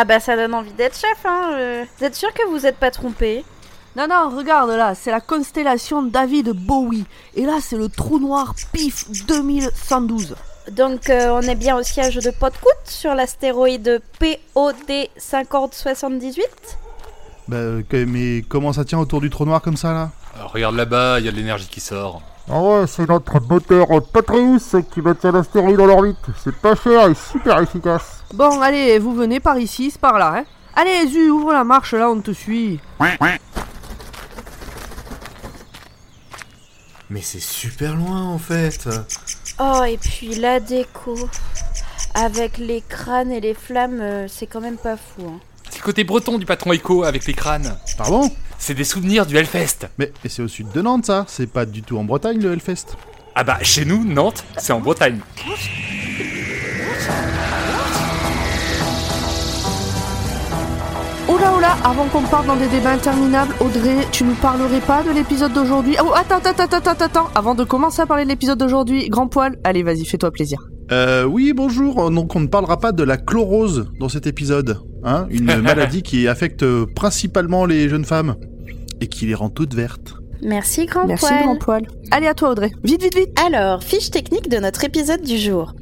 Ah bah ça donne envie d'être chef, hein. euh. Vous êtes sûr que vous êtes pas trompé? Non, non, regarde là, c'est la constellation David Bowie. Et là, c'est le trou noir PIF 2112. Donc euh, on est bien au siège de Podcoot sur l'astéroïde POD 5078 Bah, euh, mais comment ça tient autour du trou noir comme ça là? Alors, regarde là-bas, il y a de l'énergie qui sort. Ah ouais, c'est notre moteur Patreus qui maintient l'astéroïde en orbite. C'est pas cher et super efficace. Bon, allez, vous venez par ici, c'est par là, hein. Allez, Zu, ouvre la marche là, on te suit. Mais c'est super loin en fait. Oh et puis la déco avec les crânes et les flammes, euh, c'est quand même pas fou. Hein. C'est le côté breton du patron Echo avec les crânes. Pardon? C'est des souvenirs du Hellfest. Mais, mais c'est au sud de Nantes ça, c'est pas du tout en Bretagne le Hellfest? Ah bah, chez nous, Nantes, c'est en Bretagne. Oula, oula, avant qu'on parte dans des débats interminables, Audrey, tu nous parlerais pas de l'épisode d'aujourd'hui? Oh, attends, attends, attends, attends, attends. Avant de commencer à parler de l'épisode d'aujourd'hui, grand poil, allez, vas-y, fais-toi plaisir. Euh, oui, bonjour. Donc, on ne parlera pas de la chlorose dans cet épisode. Hein? Une maladie qui affecte euh, principalement les jeunes femmes et qui les rend toutes vertes. Merci grand Merci, poil. grand poil. Allez, à toi, Audrey. Vite, vite, vite. Alors, fiche technique de notre épisode du jour.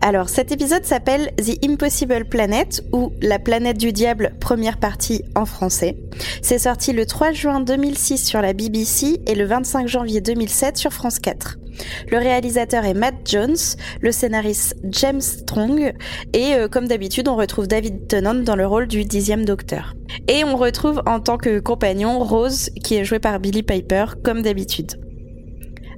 Alors, cet épisode s'appelle The Impossible Planet ou La planète du diable, première partie en français. C'est sorti le 3 juin 2006 sur la BBC et le 25 janvier 2007 sur France 4. Le réalisateur est Matt Jones, le scénariste James Strong et euh, comme d'habitude on retrouve David Tennant dans le rôle du dixième docteur. Et on retrouve en tant que compagnon Rose qui est jouée par Billy Piper comme d'habitude.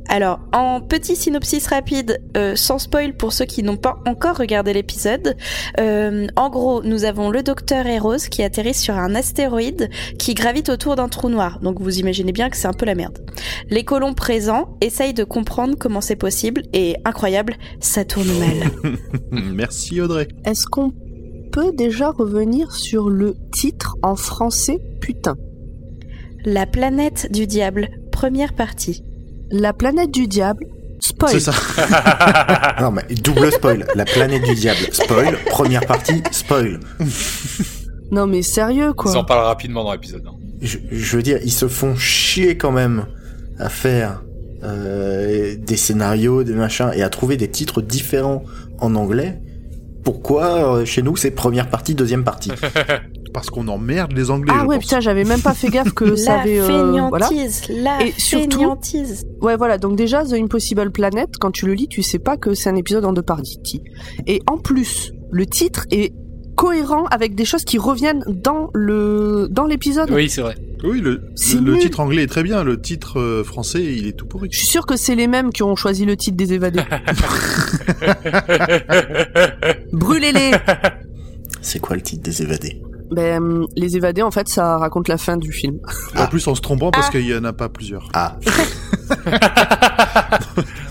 Alors, en petit synopsis rapide, euh, sans spoil pour ceux qui n'ont pas encore regardé l'épisode, euh, en gros, nous avons le docteur et Rose qui atterrissent sur un astéroïde qui gravite autour d'un trou noir. Donc vous imaginez bien que c'est un peu la merde. Les colons présents essayent de comprendre comment c'est possible et incroyable, ça tourne mal. Merci Audrey. Est-ce qu'on peut déjà revenir sur le titre en français Putain? La planète du diable, première partie. La planète du diable. Spoil. C'est ça. Non mais double spoil. La planète du diable. Spoil. Première partie. Spoil. Non mais sérieux quoi. Ils en parlent rapidement dans l'épisode. hein. Je, je veux dire, ils se font chier quand même à faire euh, des scénarios, des machins, et à trouver des titres différents en anglais. Pourquoi euh, chez nous c'est première partie, deuxième partie? Parce qu'on emmerde les Anglais. Ah je ouais pense. putain j'avais même pas fait gaffe que ça la avait euh, voilà. la Et surtout- fainéantise. Ouais voilà donc déjà The Impossible Planet quand tu le lis tu sais pas que c'est un épisode en deux parties. Et en plus le titre est cohérent avec des choses qui reviennent dans le dans l'épisode. Oui, c'est vrai. Oui, le, titre anglais est très bien. Le titre euh, français, il est tout pourri. Je suis sûr que c'est les mêmes qui ont choisi le titre des évadés. Brûlez-les. C'est quoi le titre des évadés? Ben les évadés en fait ça raconte la fin du film. En plus, en se trompant parce qu'il y en a pas plusieurs. Ah,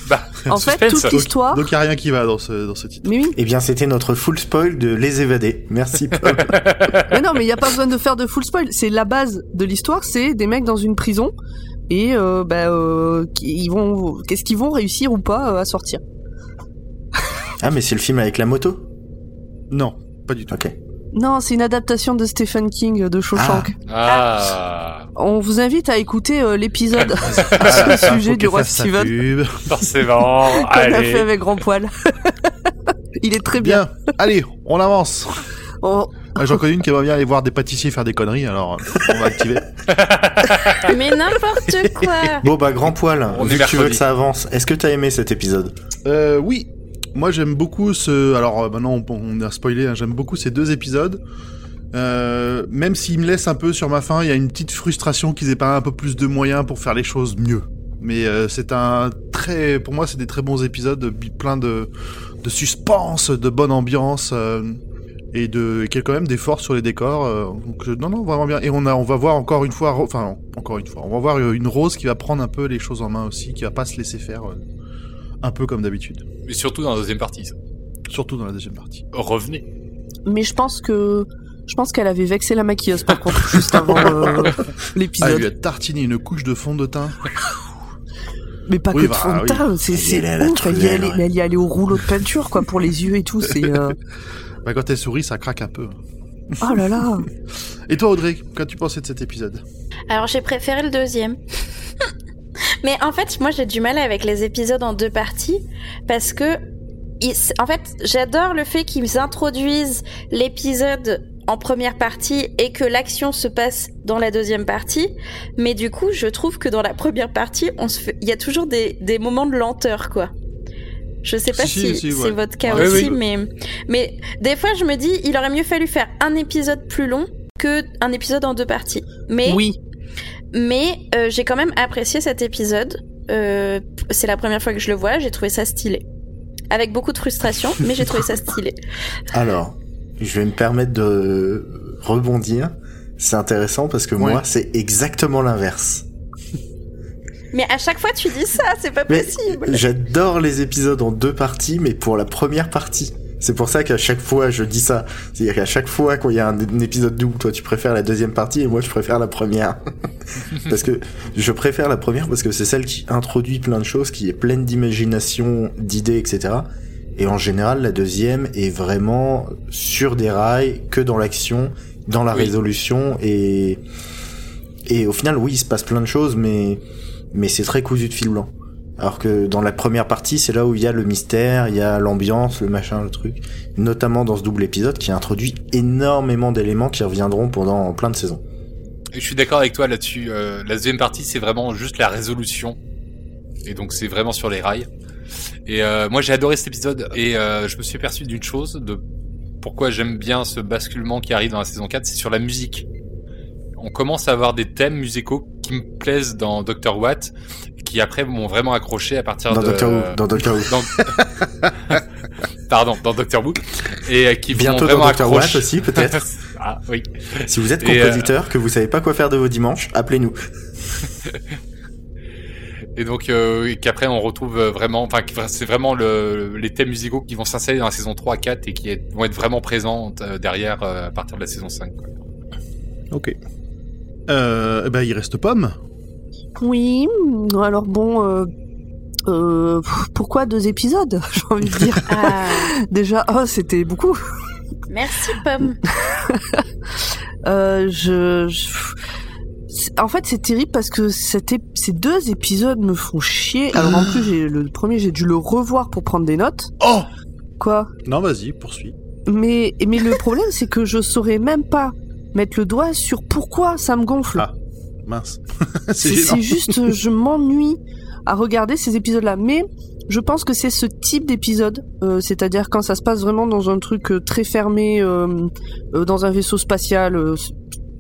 bah, En fait toute l'histoire. Donc, il n'y a rien qui va dans ce, dans ce titre. Mais oui. eh bien c'était notre full spoil de Les évadés. Merci Paul. Mais non, mais il y a pas besoin de faire de full spoil. C'est la base de l'histoire, c'est des mecs dans une prison et euh, bah, euh, ils vont, qu'est-ce qu'ils vont réussir ou pas euh, à sortir. ah mais c'est le film avec la moto? Non, pas du tout. Ok. Non, c'est une adaptation de Stephen King de Shawshank. Ah, On vous invite à écouter euh, l'épisode ce Ah, sujet du roi Steven forcément. qu'on a Allez. fait avec Grand Poil. il est très bien. Bien. Allez, on avance. On- Ah, J'en connais une qui va bien aller voir des pâtissiers faire des conneries, alors euh, on va activer. Mais n'importe quoi. Bon bah grand poil, On vu que tu veux que ça avance, est-ce que t'as aimé cet épisode? Euh, oui. Moi, j'aime beaucoup ce. Alors, euh, maintenant, on, a spoilé. hein, J'aime beaucoup ces deux épisodes. Euh, même s'ils me laissent un peu sur ma faim, il y a une petite frustration qu'ils aient pas un peu plus de moyens pour faire les choses mieux. Mais euh, c'est un très, pour moi, c'est des très bons épisodes, plein de, de suspense, de bonne ambiance et de et qu'il y a quand même d'efforts sur les décors. donc non, non, vraiment bien. Et on a, on va voir encore une fois, enfin encore une fois, on va voir une Rose qui va prendre un peu les choses en main aussi, qui va pas se laisser faire, un peu comme d'habitude. Mais surtout dans la deuxième partie. ça. Surtout dans la deuxième partie. Revenez. Mais je pense que je pense qu'elle avait vexé la maquilleuse par contre juste avant euh, Ah, l'épisode. lui a tartiné une couche de fond de teint. Mais pas Oui, que bah, de fond de teint, c'est Elle ouf. Elle y allait, elle y allait au rouleau de peinture quoi pour les yeux et tout. C'est euh, Bah, quand elle sourit, ça craque un peu. Oh là là Et toi, Audrey, qu'as-tu pensé de cet épisode? Alors j'ai préféré le deuxième. Mais en fait, moi j'ai du mal avec les épisodes en deux parties parce que, ils- en fait, j'adore le fait qu'ils introduisent l'épisode en première partie et que l'action se passe dans la deuxième partie. Mais du coup, je trouve que dans la première partie, on se fait... il y a toujours des, des moments de lenteur, quoi. Je sais pas Si, si, si, si, c'est ouais. votre cas Ouais, aussi, oui. mais mais des fois je me dis, il aurait mieux fallu faire un épisode plus long que un épisode en deux parties. Mais Oui, mais euh, j'ai quand même apprécié cet épisode. Euh, c'est la première fois que je le vois, j'ai trouvé ça stylé. Avec beaucoup de frustration, mais j'ai trouvé ça stylé. Alors, je vais me permettre de rebondir. C'est intéressant parce que Ouais. moi, c'est exactement l'inverse. Mais à chaque fois tu dis ça, c'est pas Mais possible. j'adore les épisodes en deux parties, mais pour la première partie. C'est pour ça qu'à chaque fois je dis ça. C'est-à-dire qu'à chaque fois quand il y a un, un épisode double, toi tu préfères la deuxième partie et moi je préfère la première. parce que je préfère la première parce que c'est celle qui introduit plein de choses, qui est pleine d'imagination, d'idées, etc. Et en général, la deuxième est vraiment sur des rails, que dans l'action, dans la Oui. résolution et et au final, oui, il se passe plein de choses, mais mais c'est très cousu de fil blanc. Alors que dans la première partie, c'est là où il y a le mystère, il y a l'ambiance, le machin, le truc. Notamment dans ce double épisode qui introduit énormément d'éléments qui reviendront pendant plein de saisons. Je suis d'accord avec toi là-dessus. euh, la deuxième partie, c'est vraiment juste la résolution. Et donc, c'est vraiment sur les rails. Et euh, moi, j'ai adoré cet épisode. Et euh, je me suis aperçu d'une chose, de pourquoi j'aime bien ce basculement qui arrive dans la saison 4, c'est sur la musique. On commence à avoir des thèmes musicaux qui me plaisent dans Doctor Watt, qui après m'ont vraiment accroché à partir Dans de... Doctor Who, dans Doctor Who. dans- Pardon, dans Doctor Who. Et euh, qui Bientôt dans vraiment Doctor Watt accroché. aussi, peut-être. ah oui. si vous êtes euh, compositeur, que vous savez pas quoi faire de vos dimanches, appelez-nous. Et donc euh, qu'après on retrouve euh, vraiment, enfin que c'est vraiment le, les thèmes musicaux qui vont s'installer dans la saison 3 4 et qui est- vont être vraiment présents euh, derrière euh, à partir de la saison 5. quoi. Ok. Euh, eh ben, il reste Pomme. Oui. Alors bon, euh, euh, pourquoi deux épisodes J'ai envie de dire? Ah, Déjà, oh, c'était beaucoup. merci Pomme. Euh, je, En fait, c'est terrible parce que cet ép- ces deux épisodes me font chier. Alors en plus, le premier, j'ai dû le revoir pour prendre des notes. Oh Quoi? Non, vas-y, poursuis. Mais mais le problème, c'est que je saurais même pas mettre le doigt sur pourquoi ça me gonfle. Ah, Mince. c'est C'est gênant. c'est juste, euh, je m'ennuie à regarder ces épisodes-là. Mais je pense que c'est ce type d'épisode, euh, c'est-à-dire quand ça se passe vraiment dans un truc euh, très fermé, euh, euh, dans un vaisseau spatial. euh,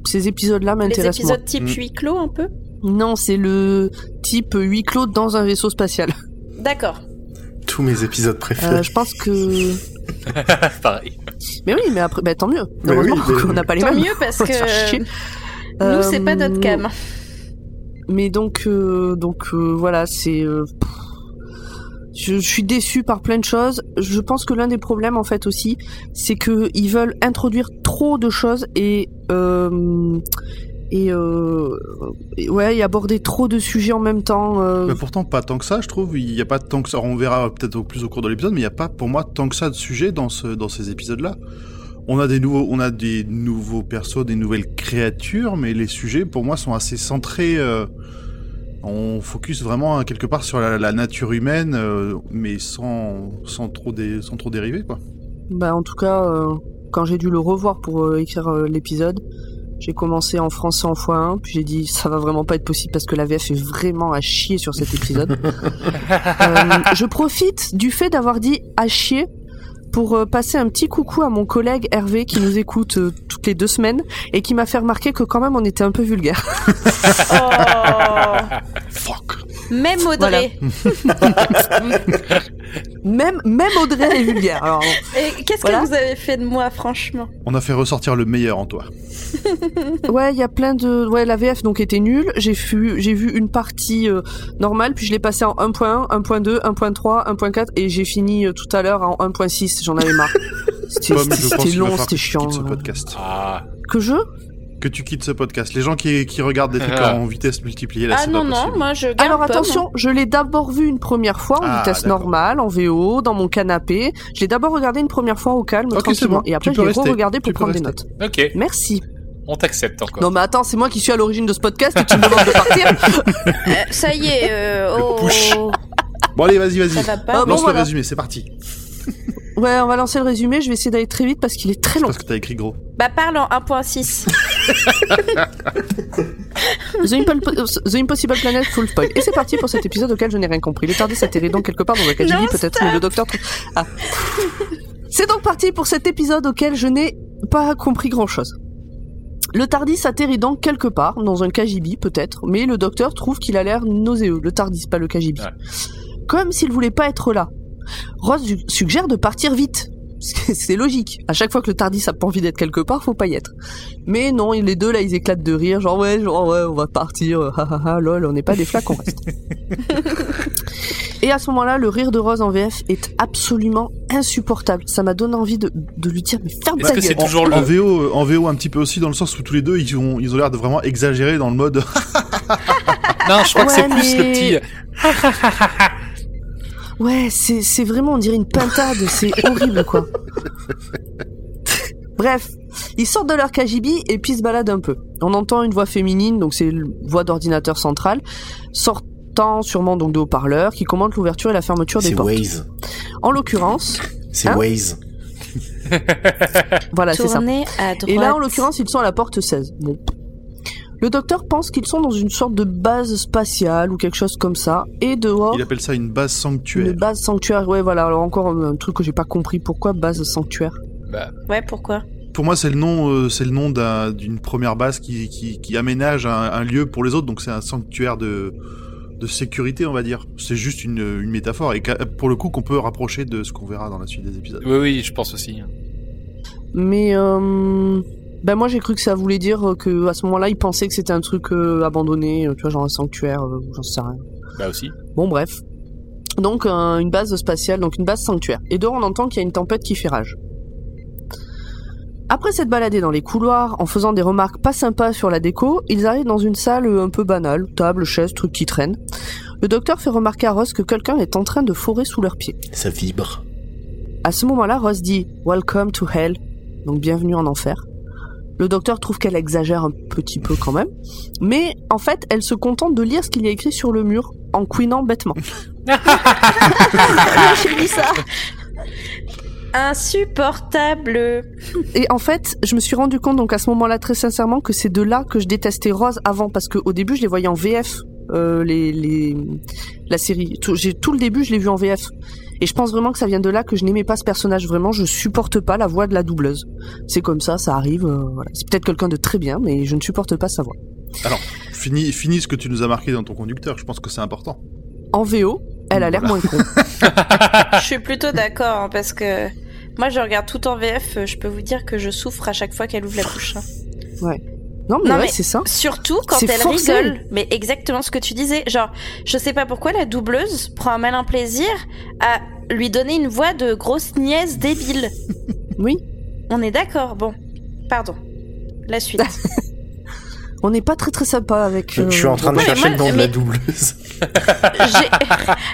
ces épisodes-là Les m'intéressent moins. épisodes type Mm. huis clos un peu. Non, c'est le type huis clos dans un vaisseau spatial. D'accord. Tous mes épisodes préférés. Euh, je pense que. Pareil. Mais oui, mais après, bah, tant mieux. Heureusement oui, mais- qu'on n'a pas les Tant mêmes. mieux parce que. Nous c'est pas Euh, notre cam. Mais donc, euh, donc euh, voilà, c'est. euh, je, je suis déçue par plein de choses. Je pense que l'un des problèmes, en fait, aussi, c'est que ils veulent introduire trop de choses et euh, et, euh, et ouais, et aborder trop de sujets en même temps. euh, Mais pourtant, pas tant que ça, je trouve. Il n'y a pas tant que ça. On verra peut-être plus au cours de l'épisode, mais il n'y a pas, pour moi, tant que ça de sujets dans, ce, dans ces épisodes-là. On a des nouveaux, on a des nouveaux persos, des nouvelles créatures, mais les sujets, pour moi, sont assez centrés. euh, on focus vraiment hein, quelque part sur la, la nature humaine, euh, mais sans, sans trop dé- sans trop dériver, quoi. Bah, en tout cas, euh, quand j'ai dû le revoir pour écrire l'épisode, j'ai commencé en français en x1, puis j'ai dit ça va vraiment pas être possible parce que la VF est vraiment à chier sur cet épisode. Euh, je profite du fait d'avoir dit à chier pour euh, passer un petit coucou à mon collègue Hervé qui nous écoute euh, toutes les deux semaines et qui m'a fait remarquer que quand même on était un peu vulgaire. Oh. Fuck. Même Audrey. Même même Audrey est vulgaire. Alors, Et qu'est-ce Voilà. que vous avez fait de moi, franchement? On a fait ressortir le meilleur en toi. Ouais, il y a plein de. Ouais, la VF donc était nulle. J'ai vu, j'ai vu une partie euh, normale, puis je l'ai passé en 1.1, 1.2, 1.3, 1.4, et j'ai fini euh, tout à l'heure en 1.6. J'en avais marre. C'était long, c'était chiant. quittes ce podcast. Ah, Que je que tu quittes ce podcast. Les gens qui, qui regardent des trucs Ah. en vitesse multipliée, là, Ah c'est non, pas non, moi je garde Alors attention, je l'ai d'abord vu une première fois en Ah, vitesse d'accord. normale, en VO, dans mon canapé. Je l'ai d'abord regardé une première fois au calme, tranquillement, bon. et après Tu je l'ai re-regardé pour prendre des notes. Ok, Merci. on t'accepte encore. Non mais attends, c'est moi qui suis à l'origine de ce podcast et tu me demandes de partir Euh, ça y est, euh, oh, push. Bon, allez, vas-y, vas-y. ça va pas. Ah bon, Lance voilà. le résumé, c'est parti. Ouais, on va lancer le résumé, je vais essayer d'aller très vite parce qu'il est très long. Parce que t'as écrit gros. Bah parle en 1.6. The, Impo- The Impossible Planet Full Spoil. Et c'est parti pour cet épisode auquel je n'ai rien compris. Le TARDIS atterrit donc quelque part dans un Non, KGB peut-être, mais le docteur... trouve- Ah. C'est donc parti pour cet épisode auquel je n'ai pas compris grand-chose. Le TARDIS atterrit donc quelque part, dans un KGB peut-être, mais le docteur trouve qu'il a l'air nauséeux. Le TARDIS, pas le KGB. Ouais. Comme s'il voulait pas être là. Rose su- suggère de partir vite. C'est logique. À chaque fois que le Tardis a pas envie d'être quelque part, faut pas y être. Mais non, les deux là, ils éclatent de rire, genre ouais, genre ouais, on va partir, euh, ha ha ha, lol, on n'est pas des flaques, on reste. Et à ce moment-là, le rire de Rose en VF est absolument insupportable. Ça m'a donné envie de, de lui dire mais ferme ta que c'est gueule. toujours En le... VO, en VO un petit peu aussi dans le sens où tous les deux ils ont ils ont l'air de vraiment exagérer dans le mode. Non, je crois que c'est plus le petit... Ouais, c'est c'est vraiment, on dirait une pintade, c'est horrible quoi. Bref, ils sortent de leur KGB et puis se baladent un peu. On entend une voix féminine, donc c'est une voix d'ordinateur central, sortant sûrement donc de haut-parleurs, qui commande l'ouverture et la fermeture des C'est portes. Waze. En l'occurrence, C'est Hein Waze. voilà, c'est ça. À droite. Et là, en l'occurrence, ils sont à la porte 16. Bon. Le docteur pense qu'ils sont dans une sorte de base spatiale ou quelque chose comme ça. Et dehors, Il appelle ça une base sanctuaire. une base sanctuaire. Ouais, voilà. Alors encore un, truc que j'ai pas compris. Pourquoi base sanctuaire? Bah, Ouais, pourquoi? Pour moi, c'est le nom, euh, c'est le nom d'un- d'une première base qui, qui, qui aménage un, un lieu pour les autres. Donc c'est un sanctuaire de, de sécurité, on va dire. C'est juste une, une métaphore et pour le coup qu'on peut rapprocher de ce qu'on verra dans la suite des épisodes. oui, oui, je pense aussi. Mais euh, ben moi j'ai cru que ça voulait dire que à ce moment-là, ils pensaient que c'était un truc euh, abandonné, euh, tu vois, genre un sanctuaire, euh, j'en sais rien. Bah aussi. Bon, bref. Donc un- une base spatiale, donc une base sanctuaire. Et dehors, on entend qu'il y a une tempête qui fait rage. Après s'être baladés dans les couloirs, en faisant des remarques pas sympas sur la déco, ils arrivent dans une salle euh, un peu banale, table, chaise, trucs qui traînent. Le docteur fait remarquer à Ross que quelqu'un est en train de forer sous leurs pieds. Ça vibre. À ce moment-là, Ross dit Welcome to Hell, donc bienvenue en enfer. Le docteur trouve qu'elle exagère un petit peu quand même, mais en fait, elle se contente de lire ce qu'il y a écrit sur le mur en couinant bêtement. J'ai dit ça. Insupportable. Et en fait, je me suis rendu compte donc à ce moment-là très sincèrement que c'est de là que je détestais Rose avant parce qu'au début je les voyais en VF euh, les, les la série. Tout, j'ai tout le début je l'ai vu en VF. Et je pense vraiment que ça vient de là que je n'aimais pas ce personnage vraiment, je supporte pas la voix de la doubleuse. C'est comme ça, ça arrive. euh, voilà. C'est peut-être quelqu'un de très bien, mais je ne supporte pas sa voix. Finis, finis ce que tu nous as marqué dans ton conducteur. Je pense que c'est important. En VO, elle a l'air moins con. Je suis plutôt d'accord hein, parce que moi je regarde tout en VF. Je peux vous dire que je souffre à chaque fois qu'elle ouvre la bouche. hein. Non mais Non, ouais, mais- c'est ça. Surtout quand elle rigole. Mais exactement ce que tu disais. Genre, je sais pas pourquoi la doubleuse prend un malin plaisir à lui donner une voix de grosse nièce débile. Oui. On est d'accord. Bon, pardon. La suite. On n'est pas très très sympa avec. Je suis en train de Ouais, chercher moi- le nom de la doubleuse.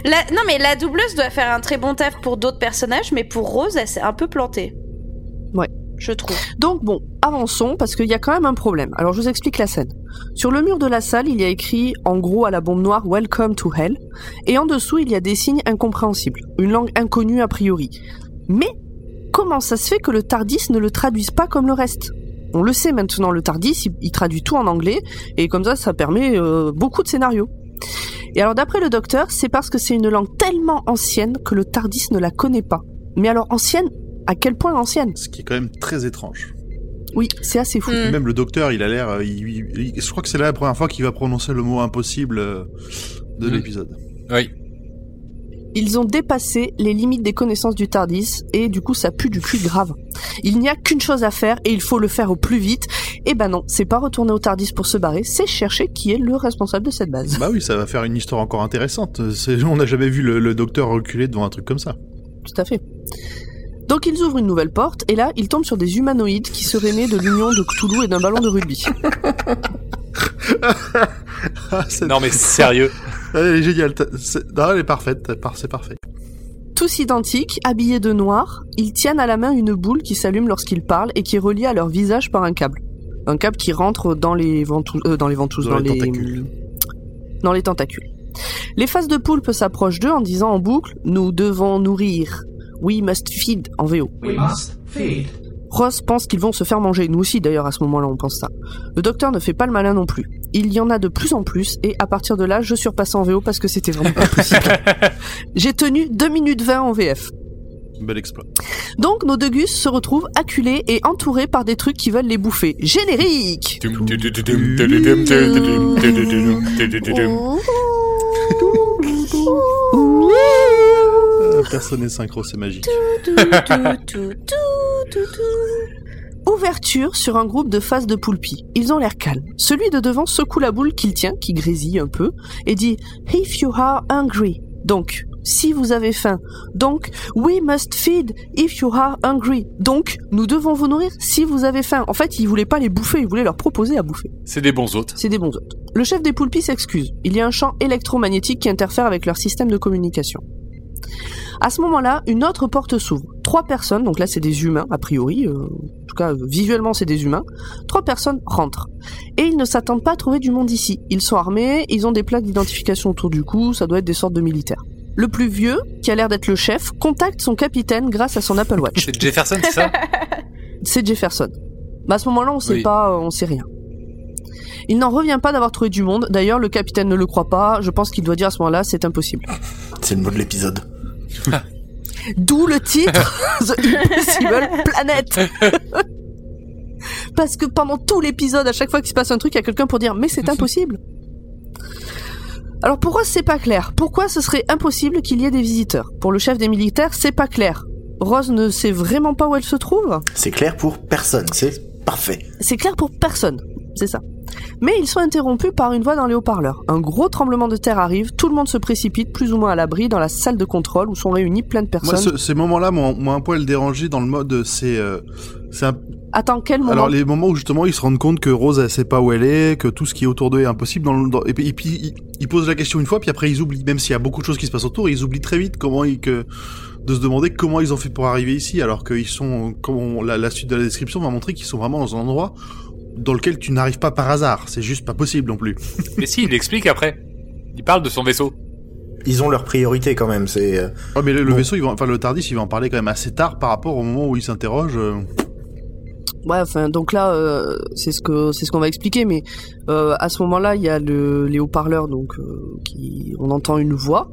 La- Non mais la doubleuse doit faire un très bon taf pour d'autres personnages, mais pour Rose, elle s'est un peu plantée. Ouais. Je trouve. Donc bon, avançons parce qu'il y a quand même un problème. Alors je vous explique la scène. Sur le mur de la salle, il y a écrit en gros à la bombe noire Welcome to Hell et en dessous, il y a des signes incompréhensibles, une langue inconnue a priori. Mais comment ça se fait que le Tardis ne le traduise pas comme le reste? On le sait maintenant, le Tardis, il, traduit tout en anglais et comme ça, ça permet euh, beaucoup de scénarios. Et alors d'après le docteur, c'est parce que c'est une langue tellement ancienne que le Tardis ne la connaît pas. Mais alors ancienne, à quel point ancienne Ce qui est quand même très étrange. Oui, c'est assez fou. Mm. Même le docteur, il a l'air. euh, il- il- il- je crois que c'est là la première fois qu'il va prononcer le mot impossible euh, de Mm. l'épisode. Oui. Ils ont dépassé les limites des connaissances du Tardis et du coup ça pue du cul grave. Il n'y a qu'une chose à faire et il faut le faire au plus vite. Et ben non, c'est pas retourner au Tardis pour se barrer, c'est chercher qui est le responsable de cette base. Bah oui, ça va faire une histoire encore intéressante. C'est- On n'a jamais vu le, le docteur reculer devant un truc comme ça. Tout à fait. Donc ils ouvrent une nouvelle porte et là ils tombent sur des humanoïdes qui seraient nés de l'union de Cthulhu et d'un ballon de rugby. Ah, c'est- Non mais sérieux. Elle est géniale. Non, elle est parfaite. par- C'est parfait. Tous identiques, habillés de noir, ils tiennent à la main une boule qui s'allume lorsqu'ils parlent et qui est reliée à leur visage par un câble. Un câble qui rentre dans les ventouses, euh, dans les ventouses, Dans dans, les les, tentacules. dans les tentacules. Les faces de poulpe s'approchent d'eux en disant en boucle "Nous devons nourrir. We must feed" en VO. We must feed. Ross pense qu'ils vont se faire manger. Nous aussi, d'ailleurs, à ce moment-là, on pense ça. Le docteur ne fait pas le malin non plus. Il y en a de plus en plus, et à partir de là, je surpasse en VO parce que c'était vraiment pas possible. J'ai tenu 2 minutes 20 en VF. Bel exploit. Donc, nos deux gus se retrouvent acculés et entourés par des trucs qui veulent les bouffer. Générique Euh, Personne n'est synchro, c'est magique. Ouverture sur un groupe de faces de poulpi. Ils ont l'air calmes. Celui de devant secoue la boule qu'il tient, qui grésille un peu, et dit If you are hungry. Donc, si vous avez faim. Donc, we must feed if you are hungry. Donc, nous devons vous nourrir si vous avez faim. En fait, il voulait pas les bouffer, il voulait leur proposer à bouffer. C'est des bons hôtes. C'est des bons hôtes. Le chef des poulpis s'excuse. Il y a un champ électromagnétique qui interfère avec leur système de communication. À ce moment-là, une autre porte s'ouvre. Trois personnes, donc là c'est des humains a priori, euh, en tout cas euh, visuellement c'est des humains. Trois personnes rentrent. Et ils ne s'attendent pas à trouver du monde ici. Ils sont armés, ils ont des plaques d'identification autour du cou, ça doit être des sortes de militaires. Le plus vieux, qui a l'air d'être le chef, contacte son capitaine grâce à son Apple Watch. C'est Jefferson, c'est ça? C'est Jefferson. Mais à ce moment-là, on sait Oui. pas, euh, on sait rien. Il n'en revient pas d'avoir trouvé du monde. D'ailleurs, le capitaine ne le croit pas. Je pense qu'il doit dire à ce moment-là, c'est impossible. C'est le mot de l'épisode. D'où le titre The Impossible Planet. Parce que pendant tout l'épisode, à chaque fois qu'il se passe un truc, il y a quelqu'un pour dire mais c'est impossible. Alors pour Ross, c'est pas clair? Pourquoi ce serait impossible qu'il y ait des visiteurs? Pour le chef des militaires, c'est pas clair. Rose ne sait vraiment pas où elle se trouve? C'est clair pour personne, c'est parfait. C'est clair pour personne, c'est ça. Mais ils sont interrompus par une voix dans les haut-parleurs. Un gros tremblement de terre arrive, tout le monde se précipite plus ou moins à l'abri dans la salle de contrôle où sont réunis plein de Moi, personnes. ce- ces moments-là m'ont un poil dérangé dans le mode, c'est, euh, c'est un- Attends, quel moment alors les moments où justement ils se rendent compte que Rose elle sait pas où elle est, que tout ce qui est autour d'eux est impossible. Dans le, dans- et puis, et puis ils, ils posent la question une fois, puis après ils oublient. Même s'il y a beaucoup de choses qui se passent autour, ils oublient très vite comment ils que de se demander comment ils ont fait pour arriver ici, alors qu'ils sont, comme on- la, la suite de la description va montrer qu'ils sont vraiment dans un endroit dans lequel tu n'arrives pas par hasard. C'est juste pas possible non plus. Mais si, il l'explique après. Il parle de son vaisseau. Ils ont leurs priorités quand même. C'est euh, Ouais, mais le, vaisseau, ils vont, enfin le Tardis, il va en parler quand même assez tard par rapport au moment où il s'interroge. euh. Ouais, enfin, donc là, euh, c'est ce que c'est ce qu'on va expliquer, mais euh, à ce moment-là, il y a le, les haut-parleurs, donc euh, qui, on entend une voix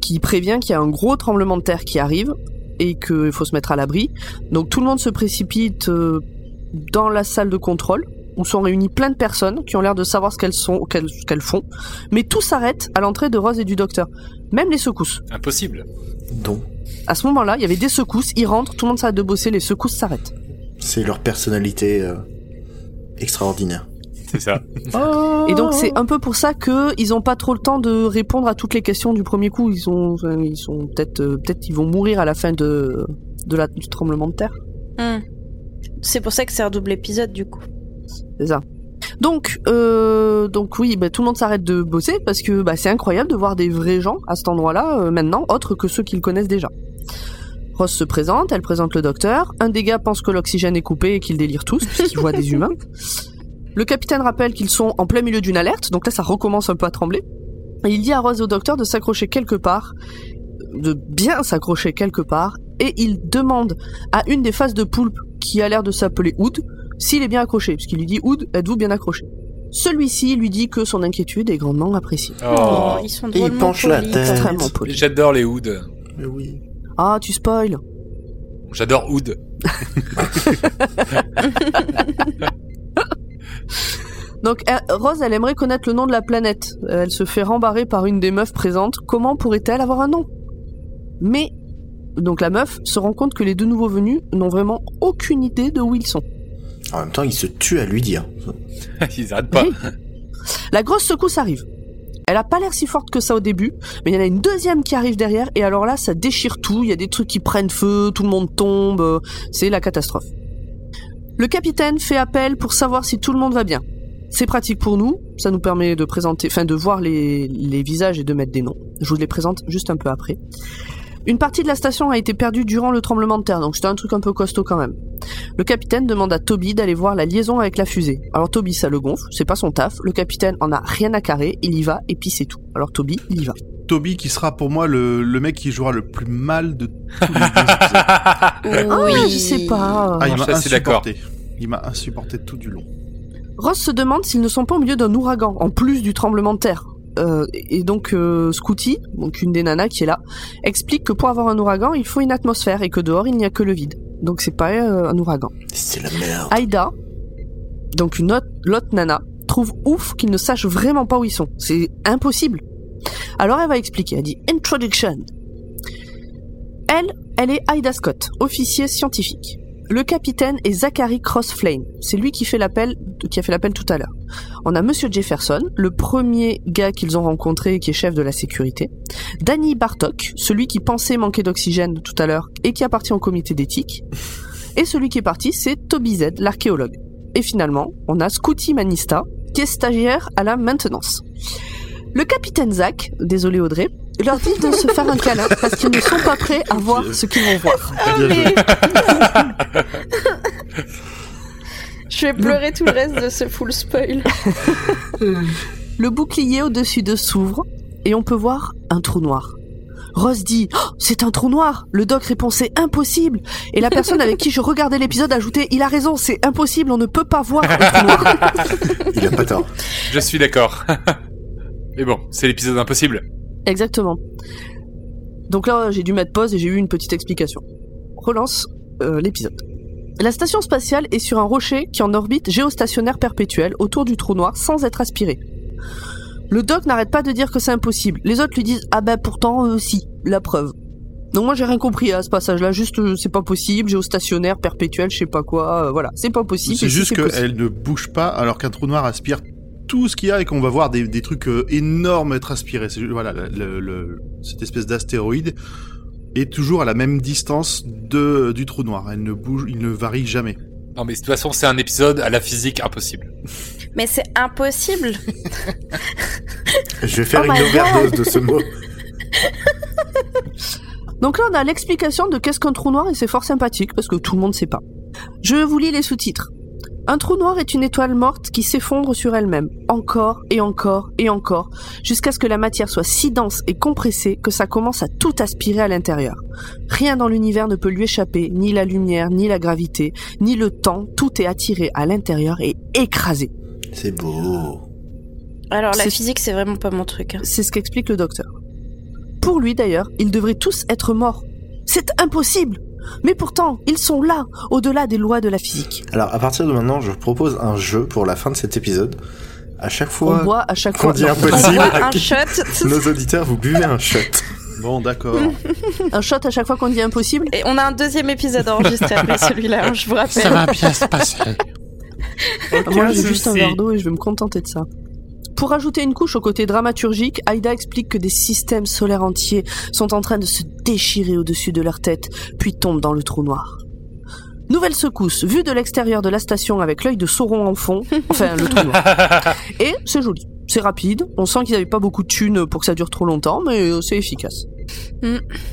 qui prévient qu'il y a un gros tremblement de terre qui arrive et qu'il faut se mettre à l'abri. Donc tout le monde se précipite euh, dans la salle de contrôle où sont réunies plein de personnes qui ont l'air de savoir ce qu'elles sont, qu'elles, ce qu'elles font, mais tout s'arrête à l'entrée de Rose et du docteur, même les secousses. Impossible. dont À ce moment-là, il y avait des secousses, ils rentrent, tout le monde s'arrête de bosser, les secousses s'arrêtent. c'est leur personnalité euh, extraordinaire. C'est ça. Et donc c'est un peu pour ça que ils ont pas trop le temps de répondre à toutes les questions du premier coup. Ils ont, ils sont peut-être, euh, peut-être ils vont mourir à la fin de de la du tremblement de terre. Hmm. C'est pour ça que c'est un double épisode du coup. C'est ça. Donc, euh, donc oui, bah, tout le monde s'arrête de bosser parce que bah, c'est incroyable de voir des vrais gens à cet endroit-là euh, maintenant, autres que ceux qu'ils connaissent déjà. Ross se présente, elle présente le docteur. Un des gars pense que l'oxygène est coupé et qu'ils délirent tous puisqu'ils voient des humains. Le capitaine rappelle qu'ils sont en plein milieu d'une alerte, donc là ça recommence un peu à trembler. Et il dit à Rose et au docteur de s'accrocher quelque part, de bien s'accrocher quelque part, et il demande à une des faces de poulpe qui a l'air de s'appeler Oud s'il est bien accroché, puisqu'il lui dit Oud, êtes-vous bien accroché? Celui-ci lui dit que son inquiétude est grandement appréciée. Oh. ils sont Et il penche la polis, tête. Extrêmement poli. J'adore les hoods. Mais oui. Ah, tu spoil J'adore Hood. Donc elle- Rose, elle aimerait connaître le nom de la planète. Elle se fait rembarrer par une des meufs présentes. Comment pourrait-elle avoir un nom? Mais donc la meuf se rend compte que les deux nouveaux venus n'ont vraiment aucune idée de où ils sont. En même temps, il se tue à lui dire. Ils arrêtent pas. La grosse secousse arrive. Elle a pas l'air si forte que ça au début, mais il y en a une deuxième qui arrive derrière, et alors là, ça déchire tout. Il y a des trucs qui prennent feu, tout le monde tombe. euh, C'est la catastrophe. Le capitaine fait appel pour savoir si tout le monde va bien. C'est pratique pour nous, ça nous permet de présenter, enfin de voir les, les visages et de mettre des noms. Je vous les présente juste un peu après. Une partie de la station a été perdue durant le tremblement de terre, donc c'était un truc un peu costaud quand même. Le capitaine demande à Toby d'aller voir la liaison avec la fusée. Alors Toby, ça le gonfle, c'est pas son taf. Le capitaine en a rien à carrer, il y va et puis c'est tout. Alors Toby, il y va. Toby qui sera pour moi le, le mec qui jouera le plus mal de tous les deux épisodes. Ah, je sais pas. Ah, il m'a insupporté. Il m'a insupporté tout du long. Ross se demande s'ils ne sont pas au milieu d'un ouragan, en plus du tremblement de terre. Euh, et donc euh, Scooty, donc une des nanas qui est là, explique que pour avoir un ouragan, il faut une atmosphère et que dehors il n'y a que le vide. Donc c'est pas euh, un ouragan. C'est la merde. Aïda, donc une autre, l'autre nana, trouve ouf qu'ils ne sachent vraiment pas où ils sont. C'est impossible. Alors elle va expliquer, elle dit Introduction. Elle, elle est Aïda Scott, officier scientifique. Le capitaine est Zachary Crossflame. C'est lui qui qui a fait l'appel tout à l'heure. On a Monsieur Jefferson, le premier gars qu'ils ont rencontré qui est chef de la sécurité. Danny Bartok, celui qui pensait manquer d'oxygène tout à l'heure et qui appartient au comité d'éthique. Et celui qui est parti, c'est Toby Z, l'archéologue. Et finalement, on a Scooty Manista, qui est stagiaire à la maintenance. Le capitaine Zach, désolé Audrey, leur dit de se faire un câlin parce qu'ils ne sont pas prêts à voir ce qu'ils vont voir. Joué. Je vais pleurer tout le reste de ce full spoil. Le bouclier au-dessus de s'ouvre et on peut voir un trou noir. Rose dit Oh, C'est un trou noir Le doc répond C'est impossible Et la personne avec qui je regardais l'épisode ajoutait Il a raison, c'est impossible, on ne peut pas voir un trou noir. Il a pas tort. Je suis d'accord. Mais bon, c'est l'épisode impossible. Exactement. Donc là, j'ai dû mettre pause et j'ai eu une petite explication. Relance euh, l'épisode. La station spatiale est sur un rocher qui est en orbite géostationnaire perpétuelle autour du trou noir sans être aspiré. Le doc n'arrête pas de dire que c'est impossible. Les autres lui disent ah ben pourtant euh, si, la preuve. Donc moi j'ai rien compris à ce passage-là, juste euh, c'est pas possible, géostationnaire perpétuel, je sais pas quoi, euh, voilà, c'est pas possible. C'est si juste qu'elle ne bouge pas alors qu'un trou noir aspire tout ce qu'il y a et qu'on va voir des, des trucs euh, énormes être aspirés. C'est voilà le, le- le- cette espèce d'astéroïde est toujours à la même distance de du trou noir. Elle ne bouge, il ne varie jamais. Non mais de toute façon, c'est un épisode à la physique impossible. Mais c'est impossible. Je vais faire Oh une overdose de ce mot. Donc là, on a l'explication de qu'est-ce qu'un trou noir et c'est fort sympathique parce que tout le monde sait pas. Je vous lis les sous-titres. Un trou noir est une étoile morte qui s'effondre sur elle-même, encore et encore et encore, jusqu'à ce que la matière soit si dense et compressée que ça commence à tout aspirer à l'intérieur. Rien dans l'univers ne peut lui échapper, ni la lumière, ni la gravité, ni le temps, tout est attiré à l'intérieur et écrasé. C'est beau. Alors la physique, c'est vraiment pas mon truc. hein. C'est ce qu'explique le docteur. Pour lui d'ailleurs, ils devraient tous être morts. C'est impossible Mais pourtant, ils sont là, au-delà des lois de la physique. Alors, à partir de maintenant, je propose un jeu pour la fin de cet épisode. À chaque On fois voit à chaque qu'on fois dit non, impossible, Un shot. nos auditeurs, vous buvez un shot. Bon, d'accord. un shot à chaque fois qu'on dit impossible. Et on a un deuxième épisode enregistré après celui-là, hein, je vous rappelle. Ça va bien se passer. Moi, j'ai juste un verre d'eau et je vais me contenter de ça. Pour ajouter une couche au côté dramaturgique, Aïda explique que des systèmes solaires entiers sont en train de se déchirer au-dessus de leur tête, puis tombent dans le trou noir. Nouvelle secousse, vue de l'extérieur de la station avec l'œil de Sauron en fond, enfin le trou noir. Et c'est joli, c'est rapide, on sent qu'ils n'avaient pas beaucoup de thunes pour que ça dure trop longtemps, mais euh, c'est efficace.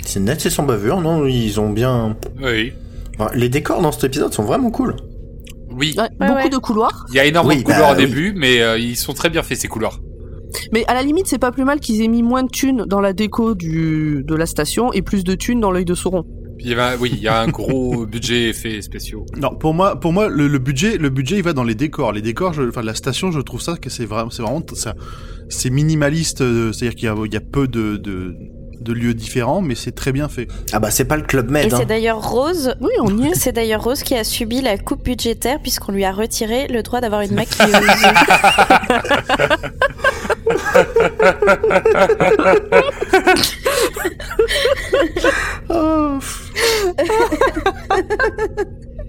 C'est net et sans bavure, non? Ils ont bien... Oui. Les décors dans cet épisode sont vraiment cool. Oui. Ouais, Ouais, beaucoup ouais. de couloirs, Il y a énormément Oui, de couloirs bah au oui. début, mais euh, ils sont très bien faits ces couloirs. mais à la limite c'est pas plus mal qu'ils aient mis moins de thunes dans la déco du, de la station et plus de thunes dans l'œil de Sauron. Il y avait oui, il y a un gros budget effets spéciaux. Non, pour moi, pour moi, le, le budget, le budget, il va dans les décors. Les décors, je, enfin, la station, je trouve ça que c'est vraiment, c'est vraiment, ça, c'est minimaliste. euh, C'est-à-dire qu'il y a, il y a peu de, de, de lieux différents, mais c'est très bien fait. Ah bah c'est pas le Club Et Med, hein. c'est d'ailleurs Rose. Oui, on y est. C'est d'ailleurs Rose qui a subi la coupe budgétaire puisqu'on lui a retiré le droit d'avoir une maquilleuse. Oh.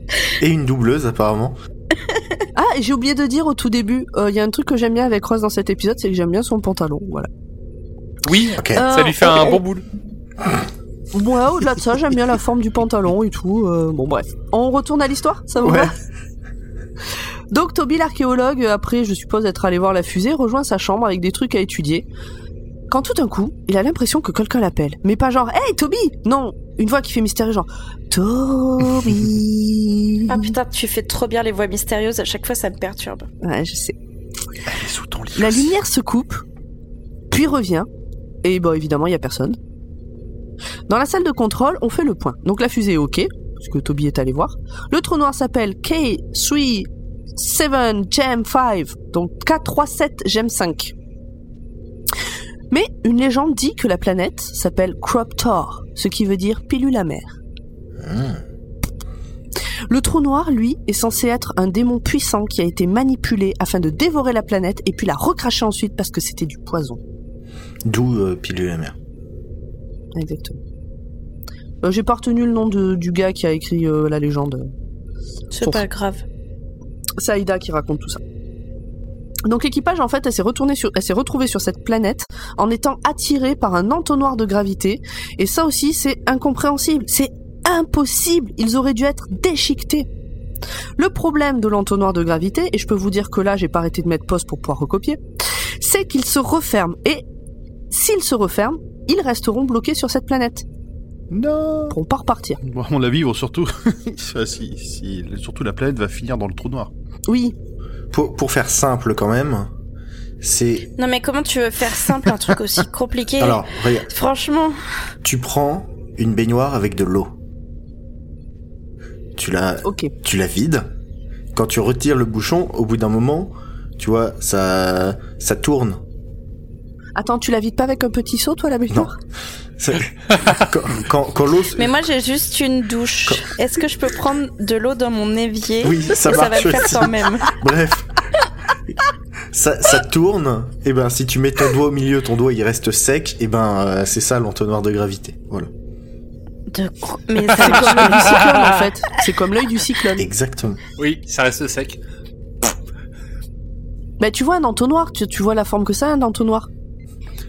Et une doubleuse apparemment. Ah, et j'ai oublié de dire au tout début, euh, il y a un truc que j'aime bien avec Rose dans cet épisode, c'est que j'aime bien son pantalon. Voilà. Oui, Ok. Euh, ça lui fait un bon boule. Ouais, au-delà de ça, j'aime bien la forme du pantalon et tout. euh, bon, bref. On retourne à l'histoire Ça vous Ouais. va? Donc, Toby, l'archéologue, après, je suppose, être allé voir la fusée, rejoint sa chambre avec des trucs à étudier. Quand tout d'un coup, il a l'impression que quelqu'un l'appelle. Mais pas genre, hey Toby Non Une voix qui fait mystérieux, genre, Toby Ah putain, tu fais trop bien les voix mystérieuses, à chaque fois ça me perturbe. Ouais, je sais. Elle est sous ton lit. La aussi. lumière se coupe, puis revient, et bon, évidemment, il y a personne. Dans la salle de contrôle, on fait le point. Donc la fusée est OK, puisque Toby est allé voir. Le trou noir s'appelle K37 Gem 5, donc K37 Gem 5. Mais une légende dit que la planète s'appelle Croptor, ce qui veut dire pilule amère. Hmm. Le trou noir, lui, est censé être un démon puissant qui a été manipulé afin de dévorer la planète et puis la recracher ensuite parce que c'était du poison. D'où euh, pilule amère. Exactement. Euh, J'ai pas retenu le nom de- du gars qui a écrit euh, la légende. C'est pas grave. C'est Aïda qui raconte tout ça. Donc l'équipage, en fait, elle s'est retournée sur, elle s'est retrouvée sur cette planète en étant attirée par un entonnoir de gravité. Et ça aussi, c'est incompréhensible. C'est impossible. Ils auraient dû être déchiquetés. Le problème de l'entonnoir de gravité, et je peux vous dire que là, j'ai pas arrêté de mettre pause pour pouvoir recopier, c'est qu'il se referme. Et s'il se referme, ils resteront bloqués sur cette planète. Non. Pourront pas repartir. Bon, à mon avis, ils vont surtout, si, si, surtout la planète va finir dans le trou noir. Oui, Pour, pour faire simple quand même, c'est... Non mais comment tu veux faire simple un truc aussi compliqué? Alors, regarde, Franchement, tu prends une baignoire avec de l'eau. Tu la, ok. tu la vides. Quand tu retires le bouchon, au bout d'un moment, tu vois, ça, ça tourne. Attends, tu la vides pas avec un petit seau, toi, la baignoire C'est- quand, quand, quand l'eau... mais moi j'ai juste une douche. Est-ce que je peux prendre de l'eau dans mon évier? Oui, ça et ça va marche le faire aussi. quand même Bref. Ça, ça tourne, et ben si tu mets ton doigt au milieu, ton doigt il reste sec, et ben euh, c'est ça l'entonnoir de gravité. Voilà. De quoi Mais C'est comme l'œil du cyclone, en fait. C'est comme l'œil du cyclone. Exactement. Oui, ça reste sec. Bah, tu vois un entonnoir, tu, tu vois la forme que ça, un entonnoir.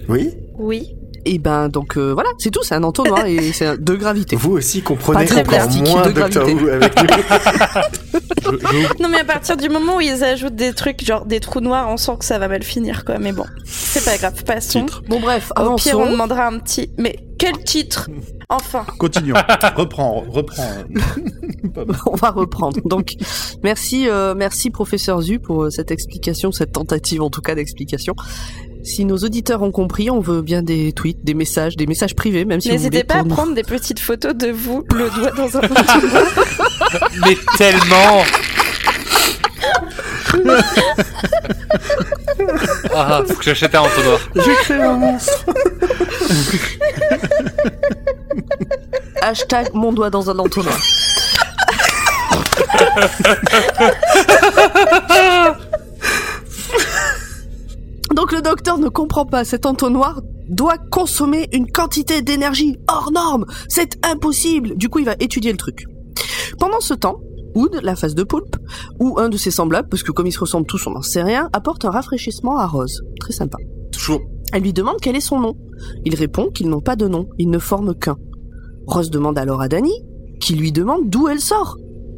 Oui. Oui. Et ben, donc euh, voilà, c'est tout, c'est un entonnoir et c'est un- de gravité. Vous aussi comprenez Pas très encore plastique, moins de Doctor gravité. Who avec nous. Non mais à partir du moment où ils ajoutent des trucs genre des trous noirs, on sent que ça va mal finir quoi. Mais bon, c'est pas grave, passons. Titre. Bon, bref, Au pire, on avançons. demandera un petit. Mais quel titre? Enfin. Continuons. reprends, reprends. Pas mal. On va reprendre. Donc, merci, euh, merci professeur Zu pour euh, cette explication, cette tentative en tout cas d'explication. Si nos auditeurs ont compris, on veut bien des tweets, des messages, des messages privés, même si vous N'hésitez pas à nous. prendre prendre des petites photos de vous, le doigt dans un entonnoir. Mais tellement Ah, faut que j'achète un entonnoir. J'ai créé un monstre. Hashtag mon doigt dans un entonnoir. le docteur ne comprend pas, cet entonnoir doit consommer une quantité d'énergie hors norme. C'est impossible. Du coup, il va étudier le truc. Pendant ce temps, Wood, la face de poulpe, ou un de ses semblables, parce que comme ils se ressemblent tous, on n'en sait rien, apporte un rafraîchissement à Rose. Très sympa. Toujours. Elle lui demande quel est son nom. Il répond qu'ils n'ont pas de nom, ils ne forment qu'un. Rose demande alors à Danny, qui lui demande d'où elle sort.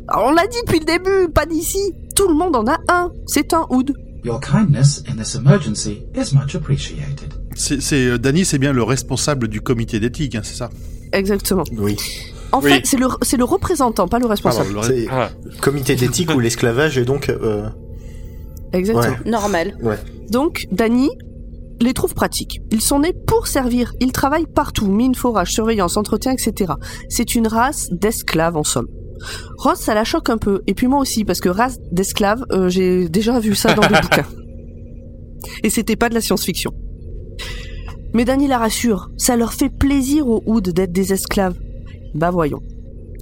Alors, on l'a dit depuis le début, pas d'ici. Tout le monde en a un. C'est un Oud. Your kindness in this emergency is much appreciated. C'est, c'est, euh, Danny, c'est bien le responsable du comité d'éthique, hein, c'est ça? Exactement. Oui. En Oui. fait, c'est le, c'est le représentant, pas le responsable. Pardon, le Ah. comité d'éthique où l'esclavage est donc. euh, Exactement. Ouais. Normal. Donc, Danny les trouve pratiques. Ils sont nés pour servir. Ils travaillent partout. Mine, forage, surveillance, entretien, etc. C'est une race d'esclaves, en somme. Ross, ça la choque un peu. Et puis moi aussi, parce que race d'esclaves, euh, j'ai déjà vu ça dans des bouquins. Et c'était pas de la science-fiction. Mais Danny la rassure. Ça leur fait plaisir aux Oud d'être des esclaves. Bah voyons.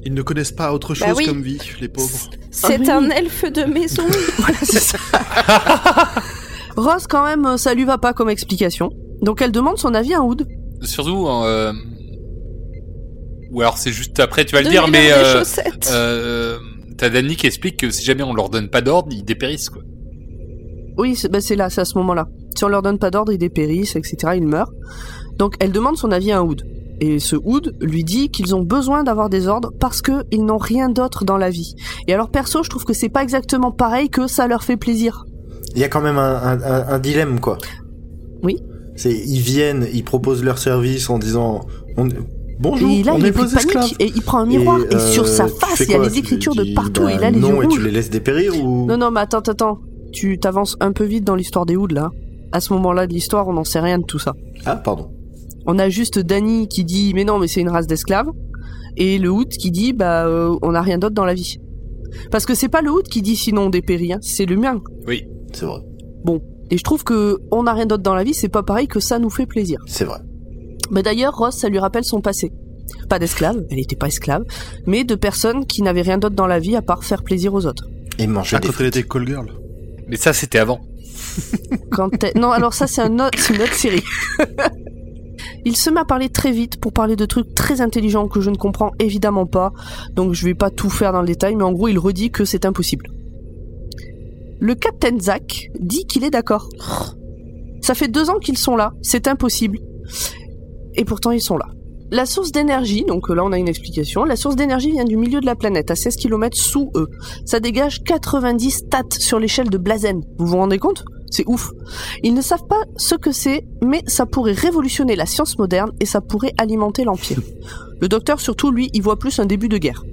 Ils ne connaissent pas autre chose Bah oui. comme vie, les pauvres. C'est Ah oui. un elfe de maison. Voilà, c'est ça. Ross, quand même, ça lui va pas comme explication. Donc elle demande son avis à Oud. Surtout, euh... ou alors c'est juste après, tu vas le dire, mais des euh, chaussettes. euh, t'as Danny qui explique que si jamais on leur donne pas d'ordre, ils dépérissent, quoi. Oui, c'est bah, là, c'est à ce moment-là. Si on leur donne pas d'ordre, ils dépérissent, etc. Ils meurent. Donc elle demande son avis à un Hood. Et ce Hood lui dit qu'ils ont besoin d'avoir des ordres parce qu'ils n'ont rien d'autre dans la vie. Et alors perso, je trouve que c'est pas exactement pareil que ça leur fait plaisir. Il y a quand même un, un, un- un dilemme, quoi. Oui. C'est, ils viennent, ils proposent leur service en disant, on, bonjour, et là, on il est pris panique esclaves. et il prend un miroir et, euh, sur sa tu face, il y a les Tu écritures de partout bah, et a les non, yeux et tu rouges. les laisses dépérir ou Non, non, mais attends, attends. Tu t'avances un peu vite dans l'histoire des Hoods, là. À ce moment-là de l'histoire, on n'en sait rien de tout ça. Ah, pardon. On a juste Danny qui dit mais non mais c'est une race d'esclaves et le Hood qui dit bah euh, on n'a rien d'autre dans la vie. Parce que c'est pas le Hood qui dit sinon on dépérit, hein, c'est le mien. C'est vrai. Et je trouve que on n'a rien d'autre dans la vie, c'est pas pareil que ça nous fait plaisir. C'est vrai. Mais d'ailleurs Ross ça lui rappelle son passé. Pas d'esclave, elle n'était pas esclave, mais de personnes qui n'avaient rien d'autre dans la vie à part faire plaisir aux autres. Et manger Ah, des quand elle frites. était call girl. Mais ça, c'était avant. Quand elle- Non, alors ça c'est un une autre série. Il se met à parler très vite pour parler de trucs très intelligents que je ne comprends évidemment pas, donc je vais pas tout faire dans le détail, mais en gros il redit que c'est impossible. Le capitaine Zack dit qu'il est d'accord. Ça fait deux ans qu'ils sont là, c'est impossible. Et pourtant ils sont là. La source d'énergie, donc là on a une explication, la source d'énergie vient du milieu de la planète, à 16 km sous eux. Ça dégage 90 stats sur l'échelle de Blazen. Vous vous rendez compte? C'est ouf. Ils ne savent pas ce que c'est, mais ça pourrait révolutionner la science moderne et ça pourrait alimenter l'Empire. Le docteur, surtout, lui, y voit plus un début de guerre.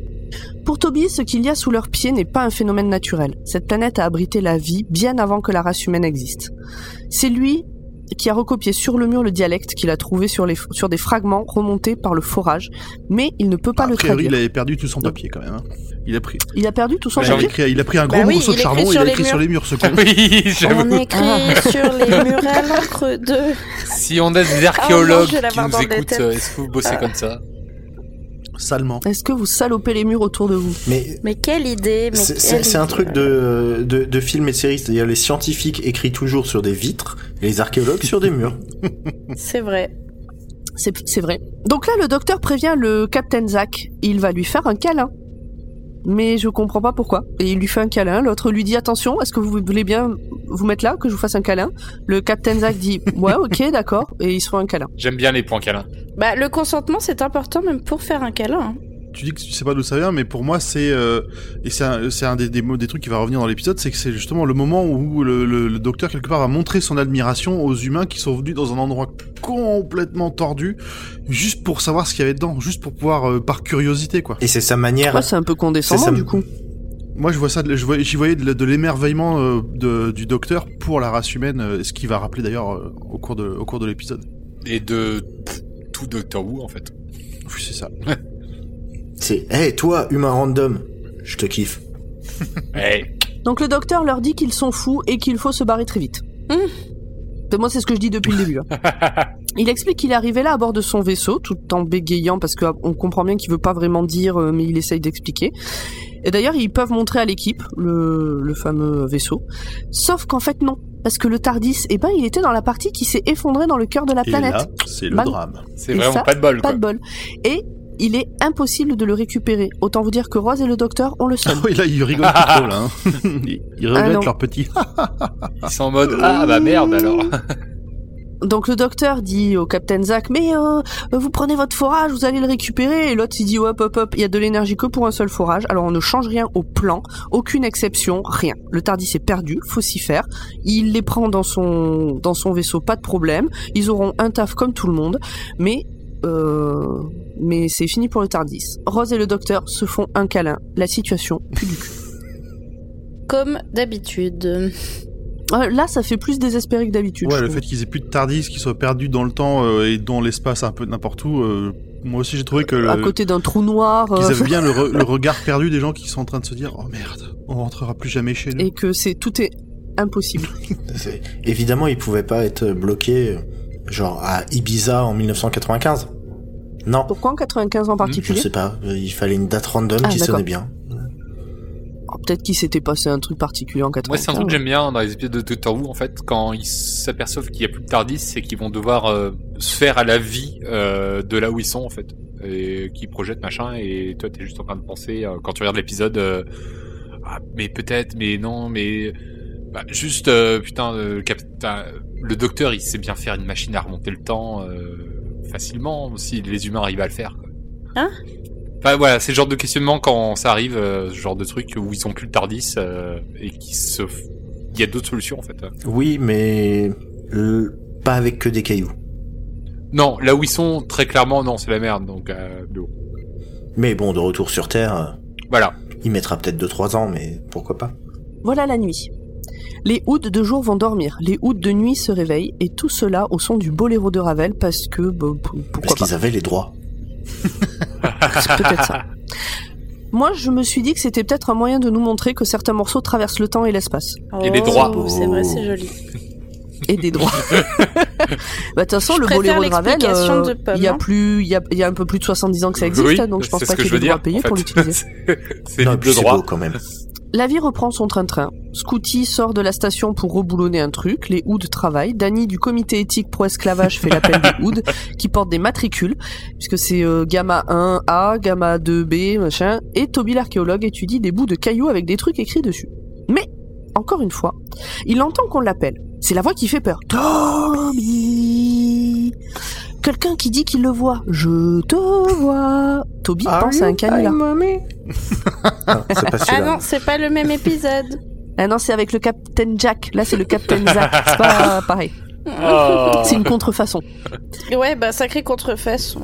Pour Toby, ce qu'il y a sous leurs pieds n'est pas un phénomène naturel. Cette planète a abrité la vie bien avant que la race humaine existe. C'est lui qui a recopié sur le mur le dialecte qu'il a trouvé sur, les, sur des fragments remontés par le forage, mais il ne peut pas a le priori, traduire. il avait perdu tout son papier quand même. hein. Il a pris. Il a perdu tout son Il a, papier. écrit, il a pris un Bah gros oui, morceau de charbon et il a écrit sur les murs ce con. oui, j'avoue. On écrit sur les murs à l'encre de. Si on a des archéologues je vais qui nous écoutent, euh, est-ce que vous bossez Ah. comme ça? Salement. Est-ce que vous salopez les murs autour de vous Mais Mais quelle idée c'est- un truc de, de, de film et de série, c'est-à-dire les scientifiques écrivent toujours sur des vitres et les archéologues sur des murs. C'est vrai. C'est c'est vrai. Donc là, le docteur prévient le Captain Zack. Il va lui faire un câlin. Mais je comprends pas pourquoi. Et il lui fait un câlin. L'autre lui dit attention, est-ce que vous voulez bien vous mettre là, que je vous fasse un câlin? Le Captain Zack dit ouais, ok, d'accord. Et ils se font un câlin. J'aime bien les points câlins. Bah, le consentement, c'est important même pour faire un câlin. hein. Tu dis que tu sais pas d'où ça vient, mais pour moi c'est euh, et c'est un, c'est un des, des, trucs qui va revenir dans l'épisode, c'est que c'est justement le moment où le, le- le docteur quelque part va montrer son admiration aux humains qui sont venus dans un endroit complètement tordu, juste pour savoir ce qu'il y avait dedans, juste pour pouvoir euh, par curiosité quoi. Et c'est sa manière. Ouais, c'est un peu condescendant du coup. Moi je vois ça, j'y voyais de, de l'émerveillement euh, du docteur pour la race humaine, ce qui va rappeler d'ailleurs au cours de au cours de l'épisode. Et de tout Doctor Who, en fait. Oui, c'est ça. C'est, hey, toi, humain random, je te kiffe. Hey, Donc le docteur leur dit qu'ils sont fous et qu'il faut se barrer très vite. Mmh. Moi, c'est ce que je dis depuis le début. hein. Il explique qu'il est arrivé là à bord de son vaisseau, tout en bégayant, parce qu'on comprend bien qu'il veut pas vraiment dire, euh, mais il essaye d'expliquer. Et d'ailleurs, ils peuvent montrer à l'équipe le, le fameux vaisseau. Sauf qu'en fait, non. Parce que le Tardis, eh ben, il était dans la partie qui s'est effondrée dans le cœur de la Et planète. c'est le drame. c'est vraiment ça, pas de bol, Pas quoi. de bol. Et il est impossible de le récupérer. Autant vous dire que Rose et le docteur ont le Ah seul. oui, là, ils rigolent plus trop, là. hein. Ils, ils regrettent Ah leur petit. Ils sont en mode, ah bah merde alors. Donc le docteur dit au Captain Zack, mais euh, vous prenez votre forage, vous allez le récupérer. Et l'autre il dit hop hop hop, il y a de l'énergie que pour un seul forage. Alors on ne change rien au plan, aucune exception, rien. Le Tardis est perdu, faut s'y faire. Il les prend dans son dans son vaisseau, pas de problème. Ils auront un taf comme tout le monde, mais euh, mais c'est fini pour le Tardis. Rose et le docteur se font un câlin. La situation pue du cul. Comme d'habitude. Euh, Là, ça fait plus désespéré que d'habitude. Ouais, le trouve. fait qu'ils aient plus de Tardis, qu'ils soient perdus dans le temps euh, et dans l'espace un peu n'importe où, euh, moi aussi j'ai trouvé que le- à côté d'un trou noir. qu'ils euh, avaient bien le, re- le regard perdu des gens qui sont en train de se dire oh merde, on rentrera plus jamais chez nous. et que c'est tout est impossible. C'est- Évidemment, il pouvait pas être bloqué, euh, genre, à Ibiza en 1995. Non. Pourquoi en 95 en Je particulier sais pas, euh, il fallait une date random Ah, qui sonnait bien. Oh, Peut-être qu'il s'était passé un truc particulier en 95. Moi, c'est un truc que j'aime bien dans les épisodes de Doctor Who, en fait, quand ils s'aperçoivent qu'il y a plus de Tardis, c'est qu'ils vont devoir euh, se faire à la vie euh, de là où ils sont, en fait. et qui projette machin et toi t'es juste en train de penser euh, quand tu regardes l'épisode euh, ah, mais peut-être mais non mais bah, juste euh, putain le, capitaine le docteur il sait bien faire une machine à remonter le temps euh, facilement si les humains arrivent à le faire quoi. Hein? Enfin voilà, c'est le genre de questionnement quand ça arrive, euh, ce genre de truc où ils ont plus le Tardis euh, et qui se, il y a d'autres solutions en fait. Oui, mais euh, pas avec que des cailloux. Non, là où ils sont, très clairement, non, c'est la merde. Donc, euh. Mais bon, de retour sur Terre, voilà. il mettra peut-être 2-3 ans, mais pourquoi pas? Voilà la nuit. Les hoods de jour vont dormir, les hoods de nuit se réveillent, et tout cela au son du boléro de Ravel parce que, bah, Parce pourquoi pas, qu'ils avaient les droits. c'est peut-être ça. Moi, je me suis dit que c'était peut-être un moyen de nous montrer que certains morceaux traversent le temps et l'espace. Et les droits. Oh, C'est vrai, c'est joli. Et des droits. bah, de toute façon, Je le boléro de Ravel, euh, il y a hein. plus, il y a, il y a un peu plus de 70 ans que ça existe, Oui, donc je pense pas qu'il y ait des droits payés en pour l'utiliser. c'est c'est droit. beau quand même. La vie reprend son train-train. Scooty sort de la station pour reboulonner un truc. Les Hoods travaillent. Danny du comité éthique pro esclavage fait l'appel des Hoods qui portent des matricules puisque c'est euh, gamma 1A, gamma 2B, machin. Et Toby l'archéologue étudie des bouts de cailloux avec des trucs écrits dessus. Mais encore une fois, il entend qu'on l'appelle. C'est la voix qui fait peur. Toby. Quelqu'un qui dit qu'il le voit. Je te vois. Toby pense à un canular. Ah, c'est pas Ah non, c'est pas le même épisode. Ah non, c'est avec le Captain Jack. Là, c'est le Captain Zack. C'est pas pareil. Oh. C'est une contrefaçon. Ouais, bah sacré contrefaçon.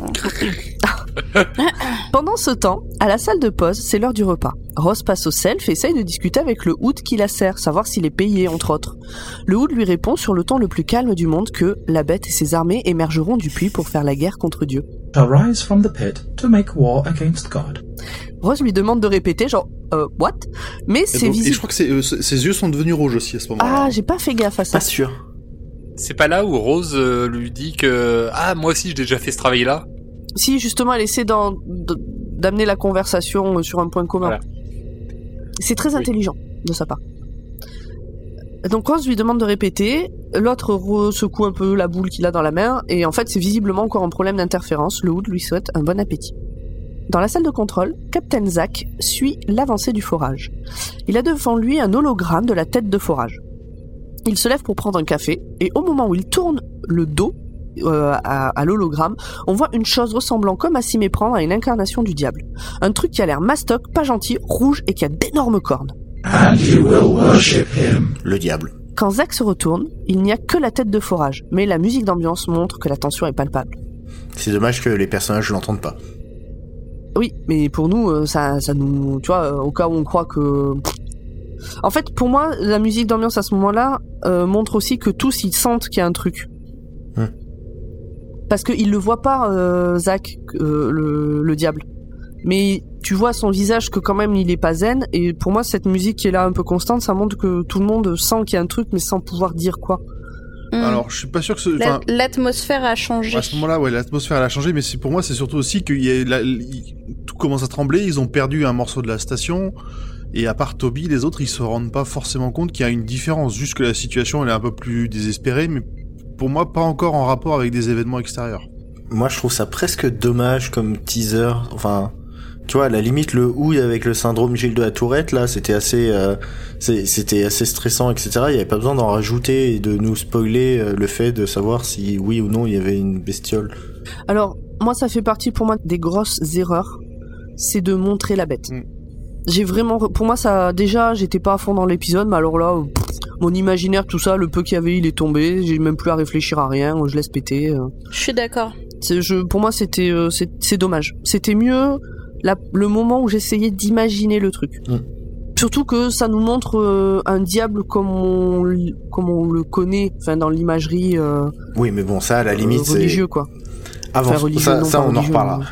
Pendant ce temps, à la salle de pause, c'est l'heure du repas. Ross passe au self et essaye de discuter avec le Hood qui la sert, savoir s'il est payé, entre autres. Le Hood lui répond sur le ton le plus calme du monde que la bête et ses armées émergeront du puits pour faire la guerre contre Dieu. Shall rise from the pit to make war against God. Ross lui demande de répéter, genre, euh, what? Mais c'est donc- et je visible. crois que euh, ses yeux sont devenus rouges aussi à ce moment-là. Ah, j'ai pas fait gaffe à ça. Pas sûr. C'est pas là où Rose euh, lui dit que ah moi aussi j'ai déjà fait ce travail-là. Si, justement, elle essaie d'amener la conversation euh, sur un point commun. Voilà. C'est très Oui. intelligent de sa part. Donc Rose lui demande de répéter, l'autre secoue un peu la boule qu'il a dans la main, et en fait c'est visiblement encore un problème d'interférence, le Hood lui souhaite un bon appétit. Dans la salle de contrôle, Captain Zack suit l'avancée du forage. Il a devant lui un hologramme de la tête de forage. Il se lève pour prendre un café, et au moment où il tourne le dos euh, à, à l'hologramme, on voit une chose ressemblant comme à s'y méprendre à une incarnation du diable. Un truc qui a l'air mastoc, pas gentil, rouge et qui a d'énormes cornes. And you will worship him. Le diable. Quand Zack se retourne, il n'y a que la tête de forage, mais la musique d'ambiance montre que la tension est palpable. C'est dommage que les personnages l'entendent pas. Oui, mais pour nous, euh, ça, ça nous, tu vois, euh, au cas où on croit que. En fait, pour moi, la musique d'ambiance à ce moment-là euh, montre aussi que tous ils sentent qu'il y a un truc. Parce qu'il le voit pas, euh, Zach, euh, le, le diable. Mais tu vois son visage que quand même il est pas zen. Et pour moi, cette musique qui est là un peu constante, ça montre que tout le monde sent qu'il y a un truc, mais sans pouvoir dire quoi. Hmm. Alors, je suis pas sûr que ce. L'atmosphère a changé. à ce moment-là, ouais, l'atmosphère elle a changé, mais c'est pour moi, c'est surtout aussi que y a la- il- tout commence à trembler. Ils ont perdu un morceau de la station, et à part Toby, les autres, ils se rendent pas forcément compte qu'il y a une différence. Juste que la situation, elle est un peu plus désespérée, mais pour moi, pas encore en rapport avec des événements extérieurs. Moi, je trouve ça presque dommage comme teaser. Enfin, tu vois, à la limite, le houille avec le syndrome Gilles de la Tourette, là, c'était assez, euh, c'était assez stressant, etc. Il y avait pas besoin d'en rajouter et de nous spoiler euh, le fait de savoir si oui ou non il y avait une bestiole. Alors, moi, ça fait partie pour moi des grosses erreurs. C'est de montrer la bête. Mm. J'ai vraiment, pour moi, ça, déjà, j'étais pas à fond dans l'épisode, mais alors là, pff, mon imaginaire, tout ça, le peu qu'il y avait, il est tombé. J'ai même plus à réfléchir à rien. Je laisse péter. euh. Je suis d'accord. Je, pour moi, c'était, euh, c'est dommage. C'était mieux la- le moment où j'essayais d'imaginer le truc. Mm. Surtout que ça nous montre euh, un diable comme on, comme on le connaît, enfin dans l'imagerie euh, Oui, mais bon, ça, à la limite, euh, c'est religieux quoi. avant. Enfin, religieux, ça, non, ça, pas on en reparlera. mais-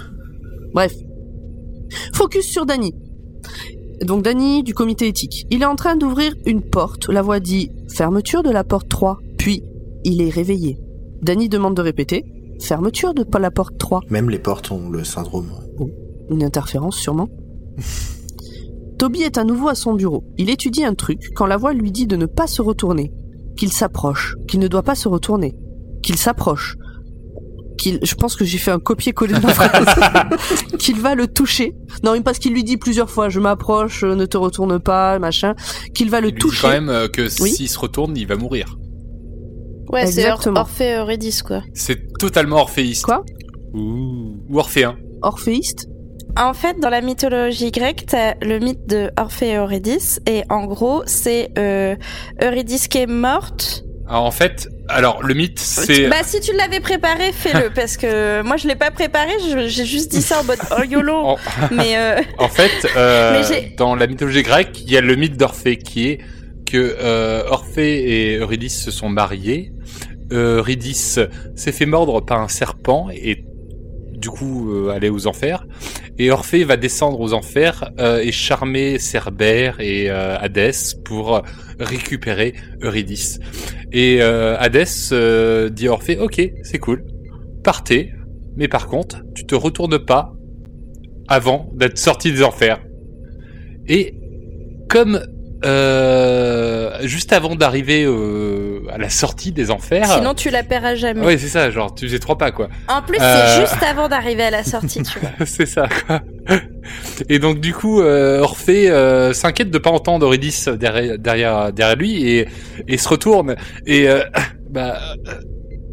Bref. Focus sur Danny. Donc Danny du comité éthique. Il est en train d'ouvrir une porte. La voix dit fermeture de la porte 3. Puis il est réveillé. Danny demande de répéter fermeture de la porte 3. Même les portes ont le syndrome. Une interférence sûrement. Toby est à nouveau à son bureau. Il étudie un truc quand la voix lui dit de ne pas se retourner, qu'il s'approche, qu'il ne doit pas se retourner, qu'il s'approche, qu'il, je pense que j'ai fait un copier-coller de la phrase, qu'il va le toucher. Non, mais parce qu'il lui dit plusieurs fois, je m'approche, ne te retourne pas, machin, qu'il va le Il lui dit toucher. quand même euh, que Oui. s'il se retourne, il va mourir. Ouais, c'est Or-. Orphée Eurydice, quoi. C'est totalement orphéiste. Quoi Ouh. Ou orphéen. Orphéiste. En fait, dans la mythologie grecque, t'as le mythe de Orphée et Eurydice, et en gros, c'est euh, Eurydice qui est morte. Alors, en fait, alors le mythe, c'est Bah, si tu l'avais préparé, fais-le, parce que moi, je l'ai pas préparé, j'ai juste dit ça en mode oh YOLO. en, Mais euh, en fait, euh, Mais dans la mythologie grecque, il y a le mythe d'Orphée qui est que euh, Orphée et Eurydice se sont mariés. Eurydice s'est fait mordre par un serpent et du coup euh, aller aux enfers. Et Orphée va descendre aux enfers euh, et charmer Cerbère et euh, Hadès pour récupérer Eurydice. Et Hadès dit à Orphée, ok, c'est cool, partez, mais par contre, tu te retournes pas avant d'être sorti des enfers. Et comme euh, juste avant d'arriver euh, à la sortie des enfers, sinon, tu la paieras jamais. ouais c'est ça, genre tu faisais trois pas quoi. En plus, Euh. c'est juste avant d'arriver à la sortie, tu vois. c'est ça quoi. Et donc du coup, euh, Orphée s'inquiète de pas entendre Eurydice derrière derrière, derrière lui et, et se retourne et bah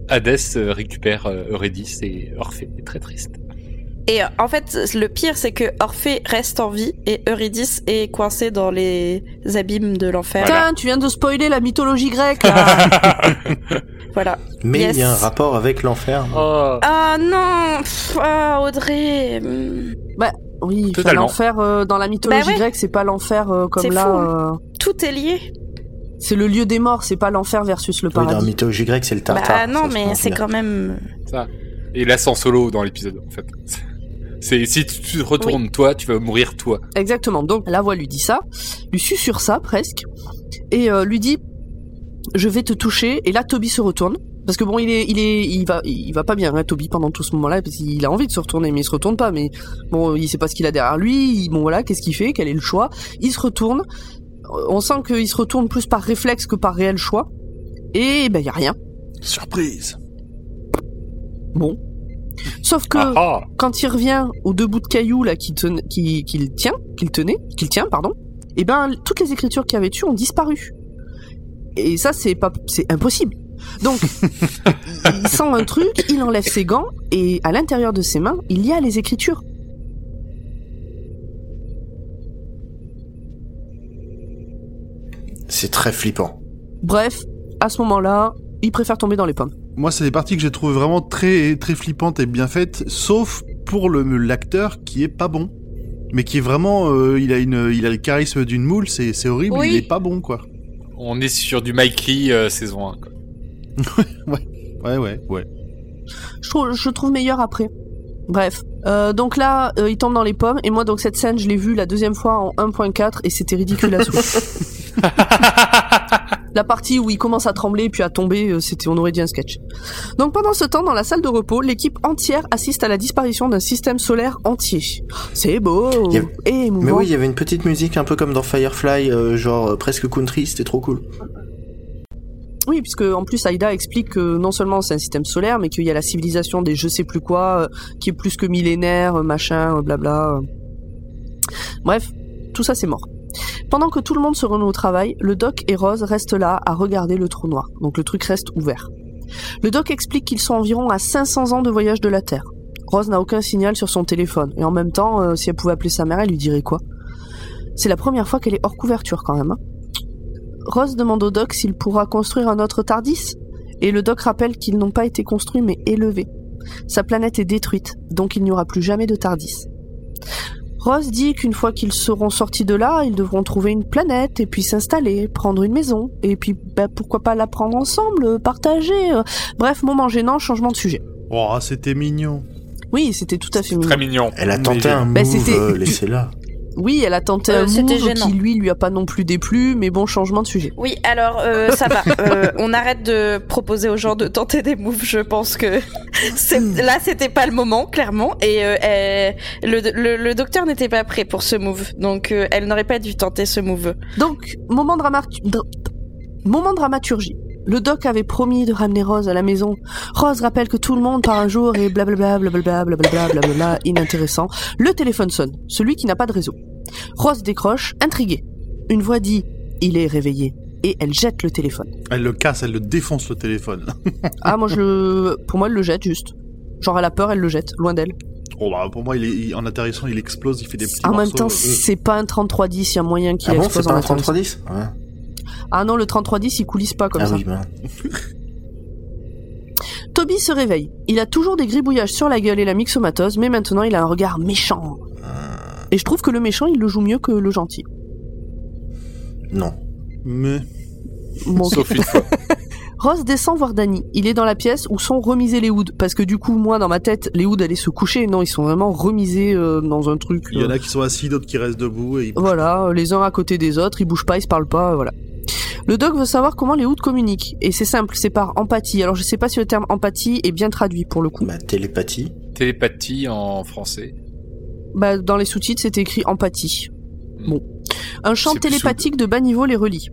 Hadès récupère Eurydice et Orphée est très triste. Et euh, en fait, le pire, c'est que Orphée reste en vie et Eurydice est coincée dans les abîmes de l'enfer. Voilà. Putain, tu viens de spoiler la mythologie grecque, là. Voilà. Mais il y a un rapport avec l'enfer. Oh. Ah non Pff, Ah, Audrey hmm. oui, enfin, Totalement. l'enfer euh, dans la mythologie Bah ouais. grecque, c'est pas l'enfer euh, comme C'est là. fou, euh, Tout est lié. c'est le lieu des morts, c'est pas l'enfer versus le Oui, dans la mythologie grecque, c'est le tartare. bah non, ça mais c'est quand même... Et là sans solo dans l'épisode en fait. C'est si tu te retournes toi, tu vas mourir toi. Exactement. Donc la voix lui dit ça, lui susurre ça presque, et euh, lui dit je vais te toucher. Et là Toby se retourne parce que bon il est il est il va il va pas bien hein, Toby pendant tout ce moment-là parce qu'il a envie de se retourner mais il se retourne pas. Mais bon il sait pas ce qu'il a derrière lui. Il- bon voilà qu'est-ce qu'il fait Quel est le choix Il se retourne. Euh, On sent qu'il se retourne plus par réflexe que par réel choix. Et ben y a rien. Surprise. Bon. Sauf que Ah, ah. quand il revient aux deux bouts de cailloux là qu'il ten- qu'il tient, qu'il tenait, qu'il tient, pardon, et ben toutes les écritures qu'il y avait dessus ont disparu. Et ça c'est pas c'est impossible. Donc il sent un truc, il enlève ses gants et à l'intérieur de ses mains, il y a les écritures. C'est très flippant. Bref, à ce moment-là, il préfère tomber dans les pommes. Moi, c'est des parties que j'ai trouvées vraiment très, très flippantes et bien faites, sauf pour le l'acteur qui est pas bon. Mais qui est vraiment, euh, il a une, il a le charisme d'une moule, c'est, c'est horrible, Oui. il est pas bon, quoi. On est sur du Mike Lee euh, saison 1 quoi. Ouais, ouais, ouais. Je trouve, je trouve meilleur après. Bref, Euh, donc là, euh, il tombe dans les pommes et moi donc cette scène, je l'ai vue la deuxième fois en 1.4 et c'était ridicule à souhait. La partie où il commence à trembler puis à tomber, euh, c'était on aurait dit un sketch. Donc pendant ce temps, dans la salle de repos, l'équipe entière assiste à la disparition d'un système solaire entier. C'est beau a- et émouvant. Mais oui, il y avait une petite musique un peu comme dans Firefly, euh, genre euh, presque country, c'était trop cool. Oui, puisque en plus Aïda explique que non seulement c'est un système solaire, mais qu'il y a la civilisation des je sais plus quoi, euh, qui est plus que millénaire, machin, blabla. Bref, tout ça c'est mort. Pendant que tout le monde se remet au travail, le doc et Rose restent là à regarder le trou noir. Donc le truc reste ouvert. Le doc explique qu'ils sont environ à 500 ans de voyage de la Terre. Rose n'a aucun signal sur son téléphone. Et en même temps, euh, si elle pouvait appeler sa mère, elle lui dirait quoi? C'est la première fois qu'elle est hors couverture quand même. hein. Rose demande au doc s'il pourra construire un autre Tardis, et le doc rappelle qu'ils n'ont pas été construits mais élevés. Sa planète est détruite, donc il n'y aura plus jamais de Tardis. Rose dit qu'une fois qu'ils seront sortis de là, ils devront trouver une planète et puis s'installer, prendre une maison, et puis bah, pourquoi pas la prendre ensemble, euh, partager. euh. Bref, moment gênant, changement de sujet. Oh, c'était mignon. Oui, c'était tout à fait mignon. Très mignon. Elle a tenté un Bah, move, euh, laissez-la. Oui, elle a tenté Euh, un move gênant. qui lui lui a pas non plus déplu, mais bon, changement de sujet. Oui, alors euh, ça va. Euh, on arrête de proposer aux gens de tenter des moves. Je pense que là, c'était pas le moment, clairement. Et euh, elle- le, le, le docteur n'était pas prêt pour ce move, donc elle n'aurait pas dû tenter ce move. Donc, moment, dramatu- dra- moment dramaturgie. Le doc avait promis de ramener Rose à la maison. Rose rappelle que tout le monde part un jour et blablabla, blablabla, blablabla, blablabla, inintéressant. Le téléphone sonne, celui qui n'a pas de réseau. Rose décroche, intriguée. Une voix dit « Il est réveillé » et elle jette le téléphone. Elle le casse, elle le défonce le téléphone. Ah, moi je le... Pour moi, elle le jette juste. Genre, elle a peur, elle le jette, loin d'elle. Oh bah pour moi, il est, il- en atterrissant, il explose, il fait des petits En même temps, c'est pas un 3310, il y a moyen qu'il Ah bon, explose c'est pas en un atterrissant. 3310 ouais. Ah non, le 3310, il coulisse pas comme Ah ça. oui, ben. Toby se réveille. Il a toujours des gribouillages sur la gueule et la myxomatose, mais maintenant il a un regard méchant. Et je trouve que le méchant, il le joue mieux que le gentil. Non. Mais Bon. Sauf une fois. Ross descend voir Danny. Il est dans la pièce où sont remisés les hoods. Parce que du coup, moi, dans ma tête, les hoods allaient se coucher. Non, ils sont vraiment remisés euh, dans un truc. il y en euh, a qui sont assis, d'autres qui restent debout et ils- Voilà, les uns à côté des autres, ils bougent pas, ils se parlent pas, voilà. Le doc veut savoir comment les hoods communiquent. Et c'est simple, c'est par empathie. Alors je sais pas si le terme empathie est bien traduit pour le coup. Bah, télépathie. Télépathie en français. Bah, dans les sous-titres, c'est écrit empathie. Bon. Un champ télépathique de bas niveau les relie.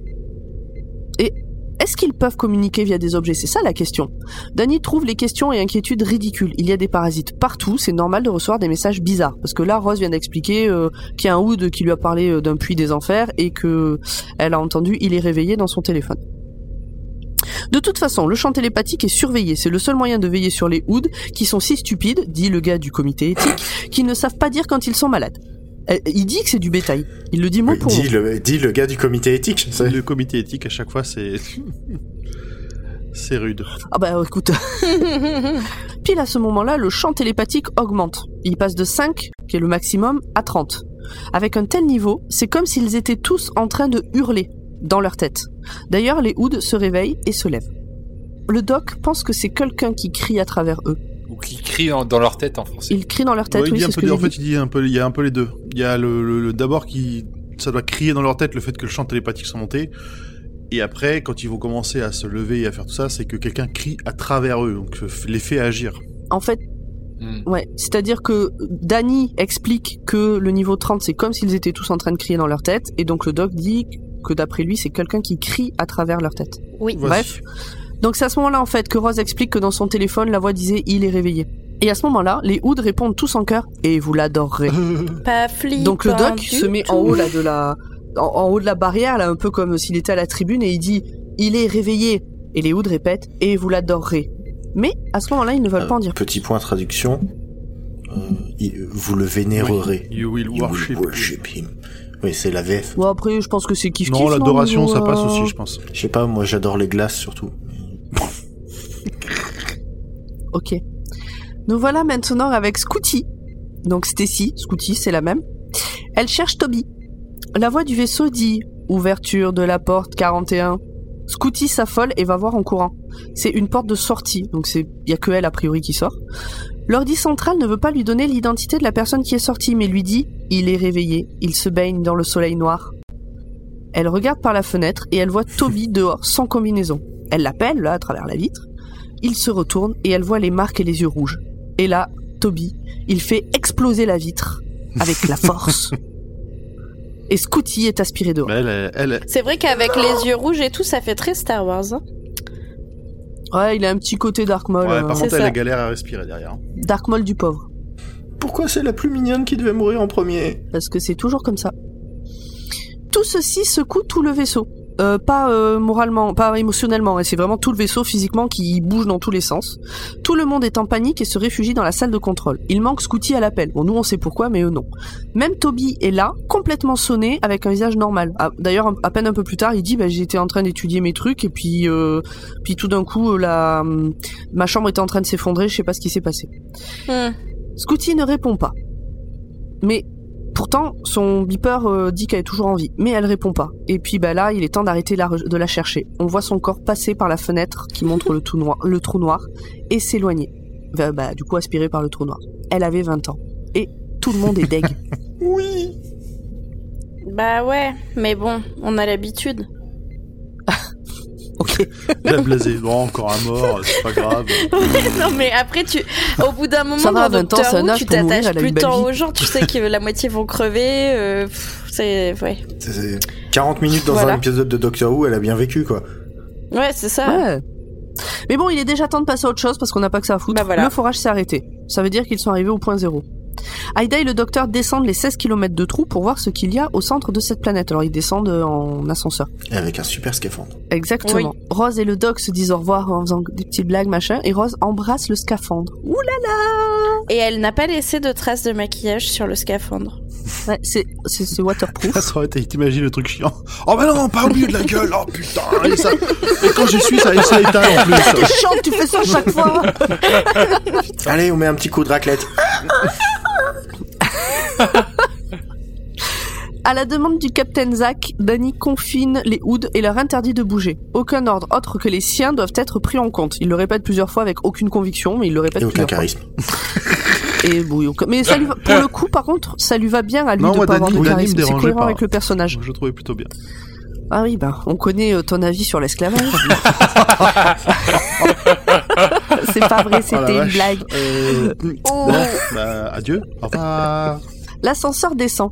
Et est-ce qu'ils peuvent communiquer via des objets? C'est ça la question. Danny trouve les questions et inquiétudes ridicules. Il y a des parasites partout, c'est normal de recevoir des messages bizarres. Parce que là, Rose vient d'expliquer euh, qu'il y a un Hood qui lui a parlé euh, d'un puits des enfers et que elle a entendu il est réveillé dans son téléphone. De toute façon, le champ télépathique est surveillé. C'est le seul moyen de veiller sur les Hoods qui sont si stupides, dit le gars du comité éthique, qu'ils ne savent pas dire quand ils sont malades. Euh, Il dit que c'est du bétail. Il le dit mot Oui, pour dis, mot. le, dis le gars du comité éthique, je sais. le comité éthique à chaque fois c'est c'est rude. Ah bah écoute. Pile à ce moment-là, le champ télépathique augmente. Il passe de 5, qui est le maximum, à 30. Avec un tel niveau, c'est comme s'ils étaient tous en train de hurler dans leur tête. D'ailleurs, les Hoods se réveillent et se lèvent. Le doc pense que c'est quelqu'un qui crie à travers eux. Ou qui crient en- dans leur tête en français. Ils crient dans leur tête, Ouais, il oui, dit un c'est ce peu que des- j'ai en fait, dit. il dit un peu, il y a un peu les deux. Il y a le, le- le- d'abord qui, ça doit crier dans leur tête le fait que le champ télépathique soit monté. Et après, quand ils vont commencer à se lever et à faire tout ça, c'est que quelqu'un crie à travers eux, donc euh, les fait agir. En fait, Hmm. ouais, c'est-à-dire que Danny explique que le niveau 30, c'est comme s'ils étaient tous en train de crier dans leur tête, et donc le doc dit que d'après lui, c'est quelqu'un qui crie à travers leur tête. Oui. Bref. Donc c'est à ce moment-là en fait que Rose explique que dans son téléphone la voix disait il est réveillé. Et à ce moment-là, les Hoods répondent tous en chœur et vous l'adorerez. Pas flippant Donc le doc se met en haut là de la en, en haut de la barrière là un peu comme s'il était à la tribune et il dit il est réveillé et les Hoods répètent et vous l'adorerez. Mais à ce moment-là, ils ne veulent Euh, pas en dire. Petit point traduction. Euh, il- vous le vénérerez. You will You will worship. worship him. Oui, c'est la VF. Bon après, je pense que c'est kiff Non, l'adoration, ça passe aussi, je pense. Je sais pas, moi j'adore les glaces surtout. Ok. Nous voilà maintenant avec Scooty. Donc Stacy, Scooty, c'est la même. Elle cherche Toby. La voix du vaisseau dit Ouverture de la porte 41. Scooty s'affole et va voir en courant. C'est une porte de sortie, donc c'est y a que elle a priori qui sort. L'ordi central ne veut pas lui donner l'identité de la personne qui est sortie, mais lui dit Il est réveillé, il se baigne dans le soleil noir. Elle regarde par la fenêtre et elle voit Toby dehors, sans combinaison. Elle l'appelle, là, à travers la vitre. Il se retourne et elle voit les marques et les yeux rouges. Et là, Toby, il fait exploser la vitre avec la force. Et Scooty est aspiré dehors. Elle, elle, C'est vrai qu'avec les yeux rouges et tout, ça fait très Star Wars. hein. Ouais, il a un petit côté Dark Maul. ouais, euh, par c'est contre, elle ça. a galère à respirer derrière. Dark Maul du pauvre. Pourquoi c'est la plus mignonne qui devait mourir en premier? Parce que c'est toujours comme ça. Tout ceci secoue tout le vaisseau. Euh, pas euh, moralement, pas émotionnellement, et c'est vraiment tout le vaisseau physiquement qui bouge dans tous les sens. Tout le monde est en panique et se réfugie dans la salle de contrôle. Il manque Scooty à l'appel. Bon, nous on sait pourquoi, mais eux non. Même Toby est là, complètement sonné, avec un visage normal. Ah, D'ailleurs, à peine un peu plus tard, il dit bah, j'étais en train d'étudier mes trucs et puis, euh, puis tout d'un coup, euh, la, hum, ma chambre était en train de s'effondrer. Je sais pas ce qui s'est passé. Hmm. Scooty ne répond pas. Mais pourtant, son beeper euh, dit qu'elle est toujours en vie. Mais elle répond pas. Et puis bah là, il est temps d'arrêter de la chercher. On voit son corps passer par la fenêtre qui montre le, tout noir, le trou noir et s'éloigner. Bah, bah, du coup, aspiré par le trou noir. Elle avait 20 ans. Et tout le monde est deg. Oui Bah ouais, mais bon, on a l'habitude. Ok. Elle a blasé. Bon, encore un mort, c'est pas grave. non mais après tu au bout d'un moment dans 20 ans, Doctor Who, tu t'attaches plus tant aux gens, tu sais que la moitié vont crever euh, c'est ouais. C'est 40 minutes dans Voilà. un épisode de Doctor Who, elle a bien vécu quoi. Ouais, c'est ça. Ouais. Mais bon, il est déjà temps de passer à autre chose parce qu'on n'a pas que ça à foutre. Bah voilà. Le forage s'est arrêté. Ça veut dire qu'ils sont arrivés au point zéro. Aïda et le docteur descendent les 16 km de trou pour voir ce qu'il y a au centre de cette planète. Alors ils descendent euh, en ascenseur. Et avec un super scaphandre. Exactement. Rose et le doc se disent au revoir en faisant des petites blagues, machin, et Rose embrasse le scaphandre. Ouh là là Et elle n'a pas laissé de traces de maquillage sur le scaphandre. Ouais, c'est, c'est, c'est waterproof. Ça aurait été, t'imagines le truc chiant. Oh bah non, pas au milieu de la gueule, oh putain, et, ça... et quand j'y suis, ça, ça éteint en plus. T'es chiant que tu fais ça chaque fois Allez, on met un petit coup de raclette. À la demande du capitaine Zack, Danny confine les Hoods et leur interdit de bouger. Aucun ordre autre que les siens doivent être pris en compte. Il le répète plusieurs fois avec aucune conviction, mais il le répète Et aucun plusieurs fois. charisme. Et oui, mais ça lui va- pour le coup, par contre, ça lui va bien à lui Non, de moi, pas avoir de charisme. C'est cohérent pas. avec le personnage. Je le trouvais plutôt bien. Ah oui, bah, on connaît euh, ton avis sur l'esclavage. C'est pas vrai, Oh c'était une blague. Euh, Oh. bon, bah, adieu, au revoir. L'ascenseur descend.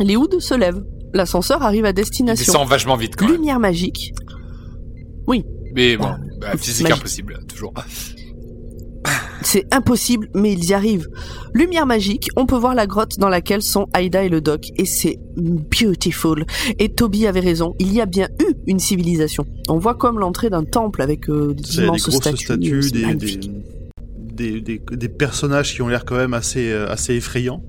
Les Hoods se lèvent. L'ascenseur arrive à Il destination. descend vachement vite quand même. Lumière magique. Mais bon, bah, physique Magique. impossible, toujours. C'est impossible, mais ils y arrivent. Lumière magique, on peut voir la grotte dans laquelle sont Aïda et le doc, et c'est beautiful. Et Toby avait raison, il y a bien eu une civilisation. On voit comme l'entrée d'un temple avec euh, d'immenses statues. statues, c'est des, des, des, des, des personnages qui ont l'air quand même assez, euh, assez effrayants.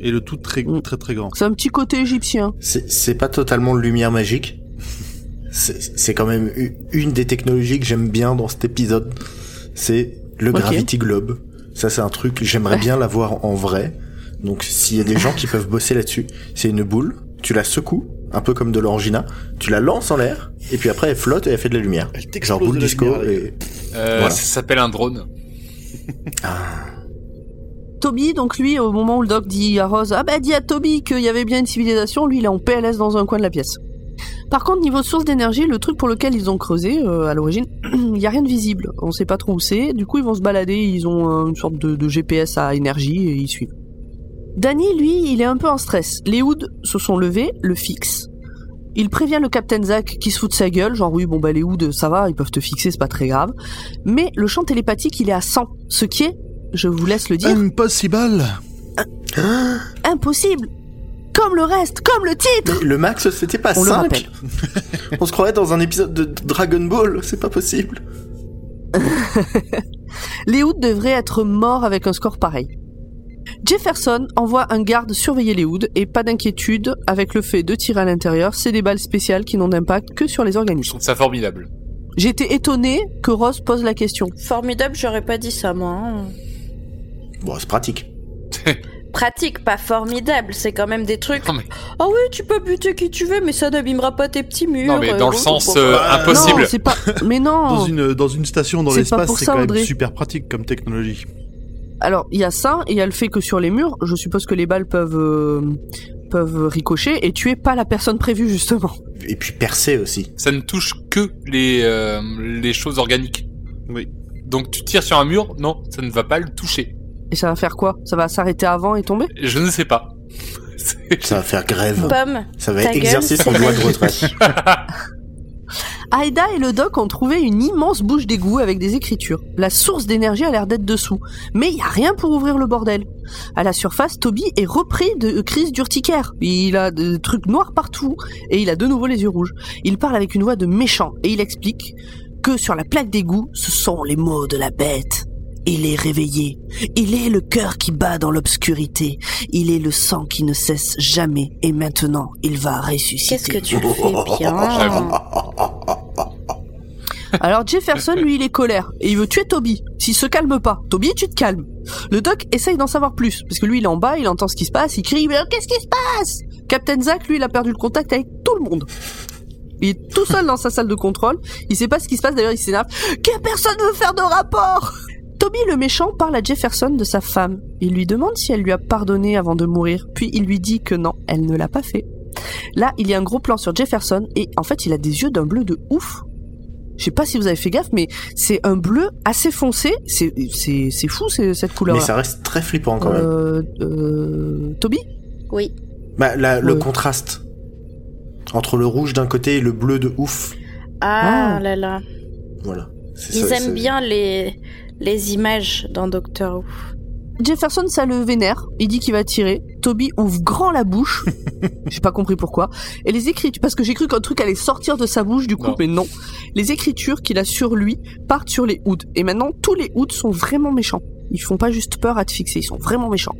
Et le tout très, Mm. très, très grand. C'est un petit côté égyptien. C'est pas totalement lumière magique. C'est c'est quand même une des technologies que j'aime bien dans cet épisode. C'est le. Gravity Globe. Ça, c'est un truc, j'aimerais bien l'avoir en vrai. Donc, s'il y a des gens qui peuvent bosser là-dessus, c'est une boule, tu la secoues, un peu comme de l'orangina, tu la lances en l'air, et puis après, elle flotte et elle fait de la lumière. Elle Genre boule disco, lumière, et... Euh, Voilà. Ça s'appelle un drone. Toby, donc lui, au moment où le doc dit à Rose, ah bah dis à Toby qu'il y avait bien une civilisation, lui il est en PLS dans un coin de la pièce. Par contre, niveau source d'énergie, le truc pour lequel ils ont creusé euh, à l'origine, il y a rien de visible. On sait pas trop où c'est. Du coup, ils vont se balader. Ils ont euh, une sorte de, de GPS à énergie et ils suivent. Danny, lui, il est un peu en stress. Les Hoods se sont levés, le fixent. Il prévient le Captain Zack qui se fout de sa gueule, genre oui, bon bah les Hoods, ça va, ils peuvent te fixer, c'est pas très grave. Mais le champ télépathique, il est à 100, ce qui est, je vous laisse le dire, Impossible impossible. Comme le reste, comme le titre. Mais le max, c'était pas On le 5 rappelle. On se croirait dans un épisode de Dragon Ball, c'est pas possible. Les Hoods devraient être morts avec un score pareil. Jefferson envoie un garde surveiller les Hoods et pas d'inquiétude avec le fait de tirer à l'intérieur, c'est des balles spéciales qui n'ont d'impact que sur les Je organismes. trouve ça formidable. J'étais étonné que Rose pose la question. Formidable, j'aurais pas dit ça, moi. hein. Bon, c'est pratique. Pratique, pas formidable, c'est quand même des trucs. Non mais, Ah oui, tu peux buter qui tu veux, mais ça n'abîmera pas tes petits murs. non, mais euh, dans le sens euh, bah, impossible. Non, pas. Mais dans non. une, dans une station dans l'espace, c'est quand même super pratique comme technologie. Alors il y a ça et il y a le fait que sur les murs, je suppose que les balles peuvent euh, peuvent ricocher et tuer pas la personne prévue justement. Et puis percer aussi. Ça ne touche que les, euh, les choses organiques. Oui. Donc tu tires sur un mur, non, ça ne va pas le toucher. Et ça va faire quoi? Ça va s'arrêter avant et tomber? Je ne sais pas. Ça va faire grève. Pomme, Ça va exercer gueule, son droit de retraite. Aïda et le doc ont trouvé une immense bouche d'égout avec des écritures. La source d'énergie a l'air d'être dessous, mais il y a rien pour ouvrir le bordel. À la surface, Toby est repris de crise d'urticaire. Il a des trucs noirs partout et il a de nouveau les yeux rouges. Il parle avec une voix de méchant et il explique que sur la plaque d'égout, ce sont les mots de la bête. Il est réveillé. Il est le cœur qui bat dans l'obscurité. Il est le sang qui ne cesse jamais. Et maintenant, il va ressusciter. qu'est-ce que tu le fais bien. Alors Jefferson, lui, il est colère et il veut tuer Toby. S'il se calme pas, Toby, tu te calmes. Le doc essaye d'en savoir plus parce que lui, il est en bas, il entend ce qui se passe, il crie Mais qu'est-ce qui se passe? Captain Zack, lui, il a perdu le contact avec tout le monde. Il est tout seul dans sa salle de contrôle. Il sait pas ce qui se passe. D'ailleurs, il s'énerve. Que personne veut faire de rapport? Toby le méchant parle à Jefferson de sa femme. Il lui demande si elle lui a pardonné avant de mourir. Puis il lui dit que non, elle ne l'a pas fait. Là, il y a un gros plan sur Jefferson et en fait, il a des yeux d'un bleu de ouf. Je sais pas si vous avez fait gaffe, mais c'est un bleu assez foncé. C'est c'est c'est fou c'est- cette couleur. Mais ça reste très flippant quand même. Euh, euh, Toby Oui. Bah, la- le Ouais. contraste entre le rouge d'un côté et le bleu de ouf. Ah, Ah. là là. Voilà. Ils ça, aiment bien les, les images dans Doctor Who. Jefferson, ça le vénère. Il dit qu'il va tirer. Toby ouvre grand la bouche. J'ai pas compris pourquoi. Et les écritures, parce que j'ai cru qu'un truc allait sortir de sa bouche, du coup, Non. mais non. Les écritures qu'il a sur lui partent sur les hoods. Et maintenant, tous les hoods sont vraiment méchants. Ils font pas juste peur à te fixer, ils sont vraiment méchants.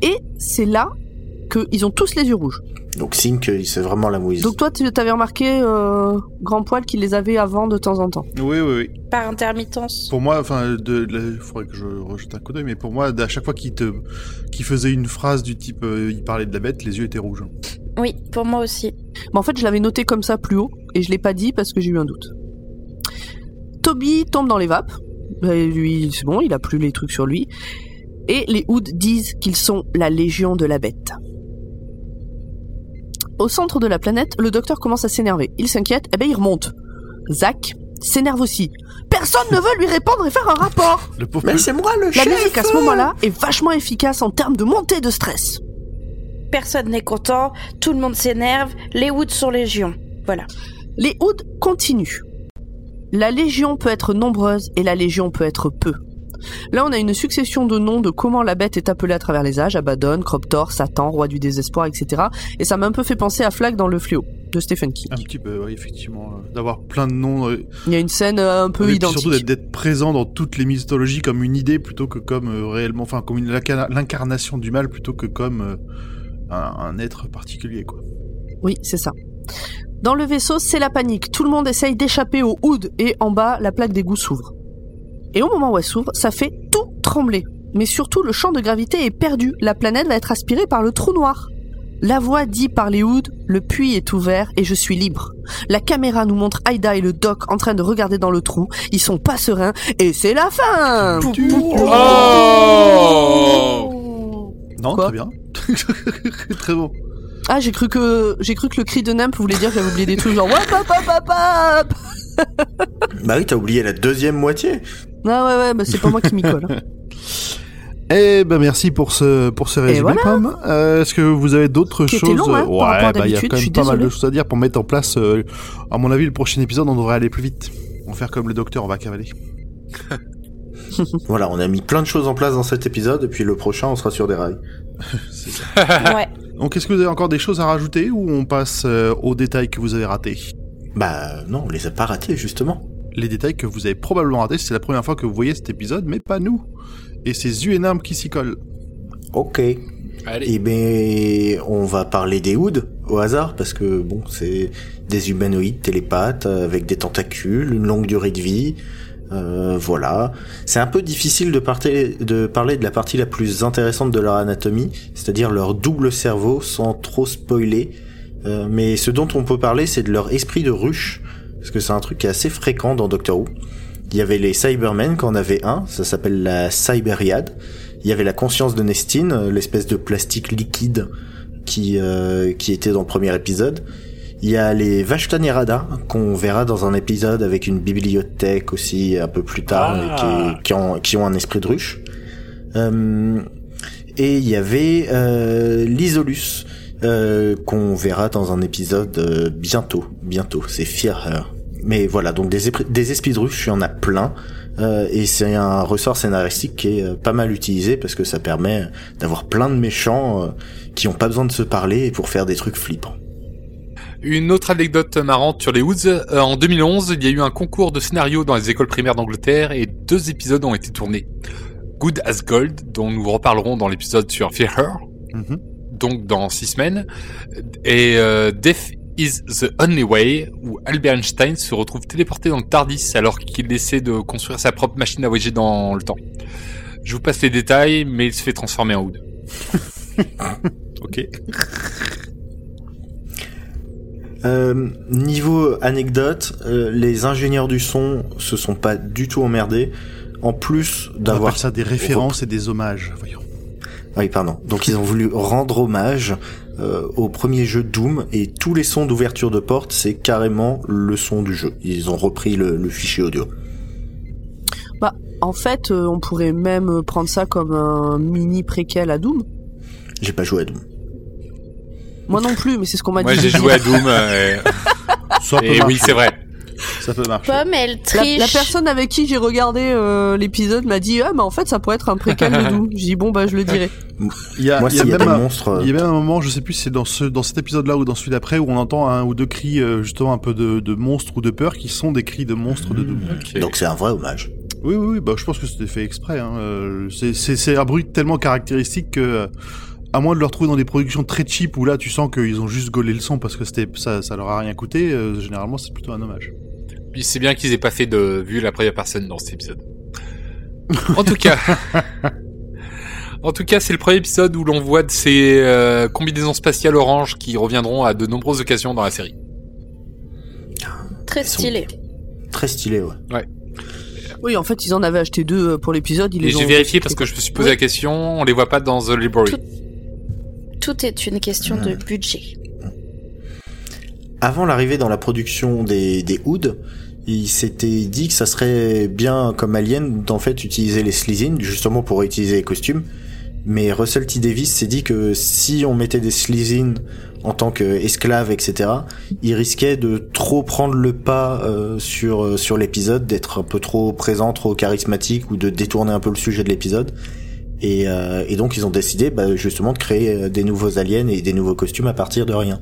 Et c'est là qu'ils ont tous les yeux rouges. Donc signe qu'il c'est vraiment la mouise. Donc toi, tu t'avais remarqué, euh, Grand Poil, qu'il les avait avant de temps en temps. Oui, oui, oui. Par intermittence. Pour moi, enfin, de, il faudrait que je rejette un coup d'œil, mais pour moi, à chaque fois qu'il te, qu'il faisait une phrase du type, euh, il parlait de la bête, les yeux étaient rouges. Oui, pour moi aussi. Mais en fait, je l'avais noté comme ça plus haut, et je l'ai pas dit parce que j'ai eu un doute. Toby tombe dans les vapes. Et lui, c'est bon, il a plus les trucs sur lui. Et les Hoods disent qu'ils sont la légion de la bête. Au centre de la planète, le docteur commence à s'énerver. Il s'inquiète, et ben il remonte. Zach s'énerve aussi. Personne ne veut lui répondre et faire un rapport. Le pauvre. Mais c'est moi le La chef musique à ce moment-là est vachement efficace en termes de montée de stress. Personne n'est content, tout le monde s'énerve, les Woods sont légion. Voilà. Les Hoods continuent. La légion peut être nombreuse et la légion peut être peu. Là, on a une succession de noms de comment la bête est appelée à travers les âges, Abaddon, Croptor, Satan, Roi du désespoir, etc. Et ça m'a un peu fait penser à Flag dans Le Fléau, de Stephen King. Un petit peu, oui, effectivement, euh, d'avoir plein de noms. euh, Il y a une scène euh, un peu et identique. surtout d'être- présent dans toutes les mythologies comme une idée plutôt que comme réellement, enfin, comme l'incarnation du mal plutôt que comme un, un être particulier, quoi. Oui, c'est ça. Dans le vaisseau, c'est la panique. Tout le monde essaye d'échapper au hood et en bas, la plaque d'égout s'ouvre. Et au moment où elle s'ouvre, ça fait tout trembler. Mais surtout, le champ de gravité est perdu. La planète va être aspirée par le trou noir. La voix dit par les hoods, le puits est ouvert et je suis libre. La caméra nous montre Aïda et le doc en train de regarder dans le trou. Ils sont pas sereins et c'est la fin! Oh Non, Quoi très bien. très bon. Ah, j'ai cru que, j'ai cru que le cri de Nymph voulait dire que j'avais oublié des trucs genre, wap, wap, wap, wap, wap. Bah oui, t'as oublié la deuxième moitié. Ah ouais, ouais, bah c'est pas moi qui m'y colle. hein. Eh ben merci pour ce pour ce résumé, voilà. Pomme. Euh, Est-ce que vous avez d'autres Qui était choses long, hein, par rapport à Ouais, bah il y a quand même pas mal de choses à dire pour mettre en place. euh, à mon avis, le prochain épisode, on devrait aller plus vite. On va faire comme le docteur, on va cavaler. Voilà, on a mis plein de choses en place dans cet épisode, et puis le prochain, on sera sur des rails. C'est ça. Ouais. Donc, est-ce que vous avez encore des choses à rajouter ou on passe euh, aux détails que vous avez ratés? Bah non, on les a pas ratés, justement. Les détails que vous avez probablement ratés, c'est la première fois que vous voyez cet épisode, mais pas nous. Et ces yeux énormes qui s'y collent. Ok. Allez. Eh ben, on va parler des hoods au hasard parce que bon, c'est des humanoïdes télépathes avec des tentacules, une longue durée de vie. Euh, voilà. C'est un peu difficile de, parler de la partie la plus intéressante de leur anatomie, c'est-à-dire leur double cerveau, sans trop spoiler. Euh, mais ce dont on peut parler, c'est de leur esprit de ruche, parce que c'est un truc qui est assez fréquent dans Doctor Who. Il y avait les Cybermen, quand avait un, ça s'appelle la Cyberiade. Il y avait la conscience de Nestine, l'espèce de plastique liquide qui euh, qui était dans le premier épisode. Il y a les Vashtanirada qu'on verra dans un épisode avec une bibliothèque aussi un peu plus tard Ah. qui, qui ont qui ont un esprit de ruche. Euh, et il y avait euh, l'Isolus euh, qu'on verra dans un épisode bientôt, bientôt. C'est Fear. Mais voilà, donc des, esprits de ruche, il y en a plein. Euh, et c'est un ressort scénaristique qui est euh, pas mal utilisé parce que ça permet d'avoir plein de méchants euh, qui ont pas besoin de se parler pour faire des trucs flippants. Une autre anecdote marrante sur les Woods. Euh, en 2011, il y a eu un concours de scénario dans les écoles primaires d'Angleterre et deux épisodes ont été tournés. Good as Gold, dont nous reparlerons dans l'épisode sur Fear Her, Mhm. donc dans six semaines, et euh, Death is the Only Way, où Albert Einstein se retrouve téléporté dans le TARDIS alors qu'il essaie de construire sa propre machine à voyager dans le temps. Je vous passe les détails, mais il se fait transformer en Wood. Ok. Euh, niveau anecdote, euh, les ingénieurs du son se sont pas du tout emmerdés. En plus On d'avoir appelle ça des références et des hommages, voyons. Oui, pardon. Donc ils ont voulu rendre hommage euh, au premier jeu Doom et tous les sons d'ouverture de porte, c'est carrément le son du jeu. Ils ont repris le, le fichier audio. Bah, en fait, euh, on pourrait même prendre ça comme un mini préquel à Doom. J'ai pas joué à Doom. Moi non plus, mais c'est ce qu'on m'a Moi dit. j'ai joué à Doom, euh, Ça peut et oui c'est vrai. Ça peut marcher. Pomme, elle La, triche. la personne avec qui j'ai regardé euh, l'épisode m'a dit ah mais en fait ça pourrait être un préquel de Doom. J'ai dit bon bah je le dirai. Il y a, Moi, il y a s'il y a même un- monstres, euh, Il y a même un moment, je sais plus si c'est dans ce dans cet épisode-là ou dans celui d'après, où on entend un ou deux cris euh, justement un peu de, de monstres ou de peur qui sont des cris de monstres de Doom. Donc c'est un vrai hommage. Oui, oui, oui, bah je pense que c'était fait exprès. Hein. Euh, c'est- un bruit tellement caractéristique que, euh, à moins de le retrouver dans des productions très cheap où là tu sens qu'ils ont juste gaulé le son parce que c'était ça, ça leur a rien coûté. euh, généralement, c'est plutôt un hommage. Puis c'est bien qu'ils aient pas fait de vue la première personne dans cet épisode. En tout cas, en tout cas, c'est le premier épisode où l'on voit de ces euh, combinaisons spatiales orange qui reviendront à de nombreuses occasions dans la série. Très stylé. Très stylé, ouais. Oui en fait ils en avaient acheté deux euh, pour l'épisode. Ils Et les j'ai ont vérifié parce que je me suis posé la question, on les voit pas dans The Library. Tout est une question de budget. Avant l'arrivée dans la production des, des hoods, il s'était dit que ça serait bien comme Alien d'en fait utiliser les slizines justement pour utiliser les costumes. Mais Russell T Davis s'est dit que si on mettait des slizines en tant qu'esclaves, etc., il risquait de trop prendre le pas euh, sur euh, sur l'épisode, d'être un peu trop présent, trop charismatique ou de détourner un peu le sujet de l'épisode. Et, euh, et donc ils ont décidé bah, justement de créer euh, des nouveaux aliens et des nouveaux costumes à partir de rien.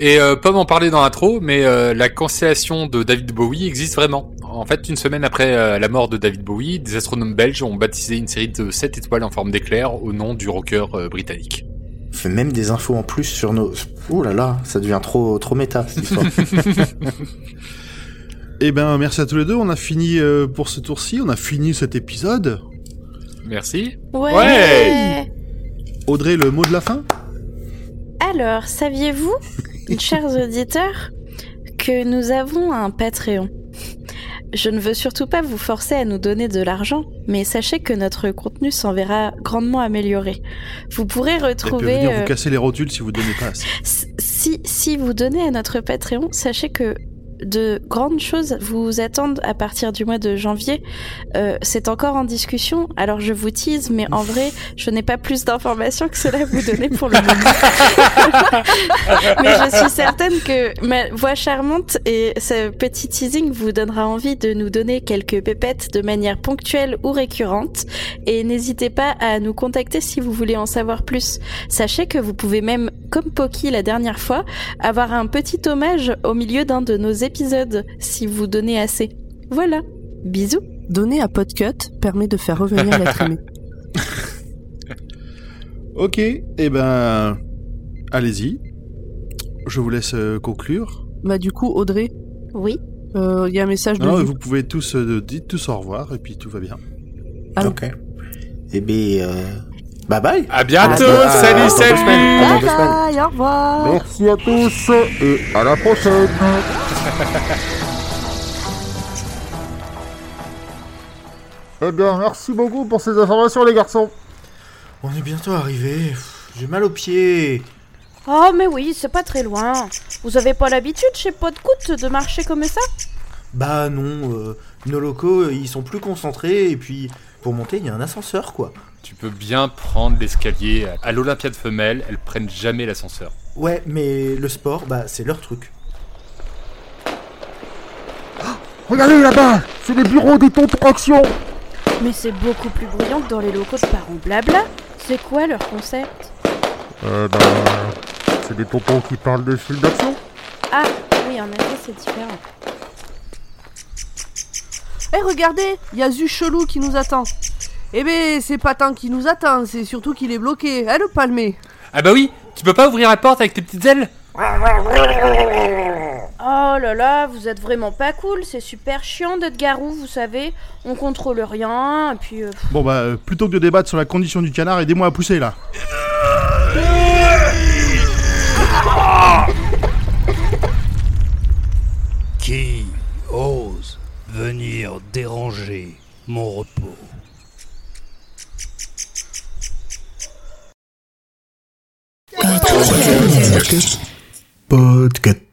Et euh, Pomme en parlait dans l'intro, mais euh, la constellation de David Bowie existe vraiment. En fait, une semaine après euh, la mort de David Bowie, des astronomes belges ont baptisé une série de 7 étoiles en forme d'éclair au nom du rocker euh, britannique. On fait même des infos en plus sur nos. Ouh là là, ça devient trop trop méta cette histoire. Eh ben, merci à tous les deux. On a fini euh, pour ce tour-ci. On a fini cet épisode. Merci. Ouais. Ouais. Audrey, le mot de la fin? Alors, saviez-vous, chers auditeurs, que nous avons un Patreon? Je ne veux surtout pas vous forcer à nous donner de l'argent, mais sachez que notre contenu s'en verra grandement amélioré. Vous pourrez retrouver... venir euh, vous casser les rotules si vous donnez pas assez. si, si vous donnez à notre Patreon, sachez que de grandes choses vous attendent à partir du mois de janvier. Euh, c'est encore en discussion, alors je vous tease, mais en vrai, je n'ai pas plus d'informations que cela vous donner pour le moment. mais je suis certaine que ma voix charmante et ce petit teasing vous donnera envie de nous donner quelques pépettes de manière ponctuelle ou récurrente. Et n'hésitez pas à nous contacter si vous voulez en savoir plus. Sachez que vous pouvez même, comme Poki la dernière fois, avoir un petit hommage au milieu d'un de nos épisodes si vous donnez assez. Voilà. Bisous. Donner à Podcut permet de faire revenir l'être aimé. Ok, eh ben, allez-y. Je vous laisse euh, conclure. Bah du coup Audrey, Oui. euh, il y a un message de Non, vous pouvez tous euh, dites tous au revoir et puis tout va bien. Allô. ok. Eh bien, euh... bye bye. À bientôt. Salut, deux salut. Bye bye, au revoir. Merci à tous et à la prochaine. Eh bien, merci beaucoup pour ces informations, les garçons. On est bientôt arrivé. J'ai mal aux pieds. Oh, mais oui, c'est pas très loin. Vous avez pas l'habitude chez Podcoot de marcher comme ça? Bah non, euh, nos locaux ils sont plus concentrés et puis pour monter il y a un ascenseur quoi. Tu peux bien prendre l'escalier. À l'Olympiade femelle, elles prennent jamais l'ascenseur. Ouais, mais le sport, bah c'est leur truc. Regardez là-bas, c'est les bureaux des tontons action. Mais c'est beaucoup plus bruyant que dans les locaux de parents blabla. C'est quoi leur concept? Euh, ben, c'est des tontons qui parlent des films d'action. Ah, oui, en effet, c'est différent. Eh regardez, il y a Zu Chelou qui nous attend. Eh ben c'est pas tant qu'il nous attend, c'est surtout qu'il est bloqué. Eh le palmé? Ah bah oui, tu peux pas ouvrir la porte avec tes petites ailes Oh là là, vous êtes vraiment pas cool. C'est super chiant d'être garou, vous savez. On contrôle rien, et puis... euh, Bon bah, euh, plutôt que de débattre sur la condition du canard, aidez-moi à pousser là. Qui ose venir déranger mon repos? Podcast.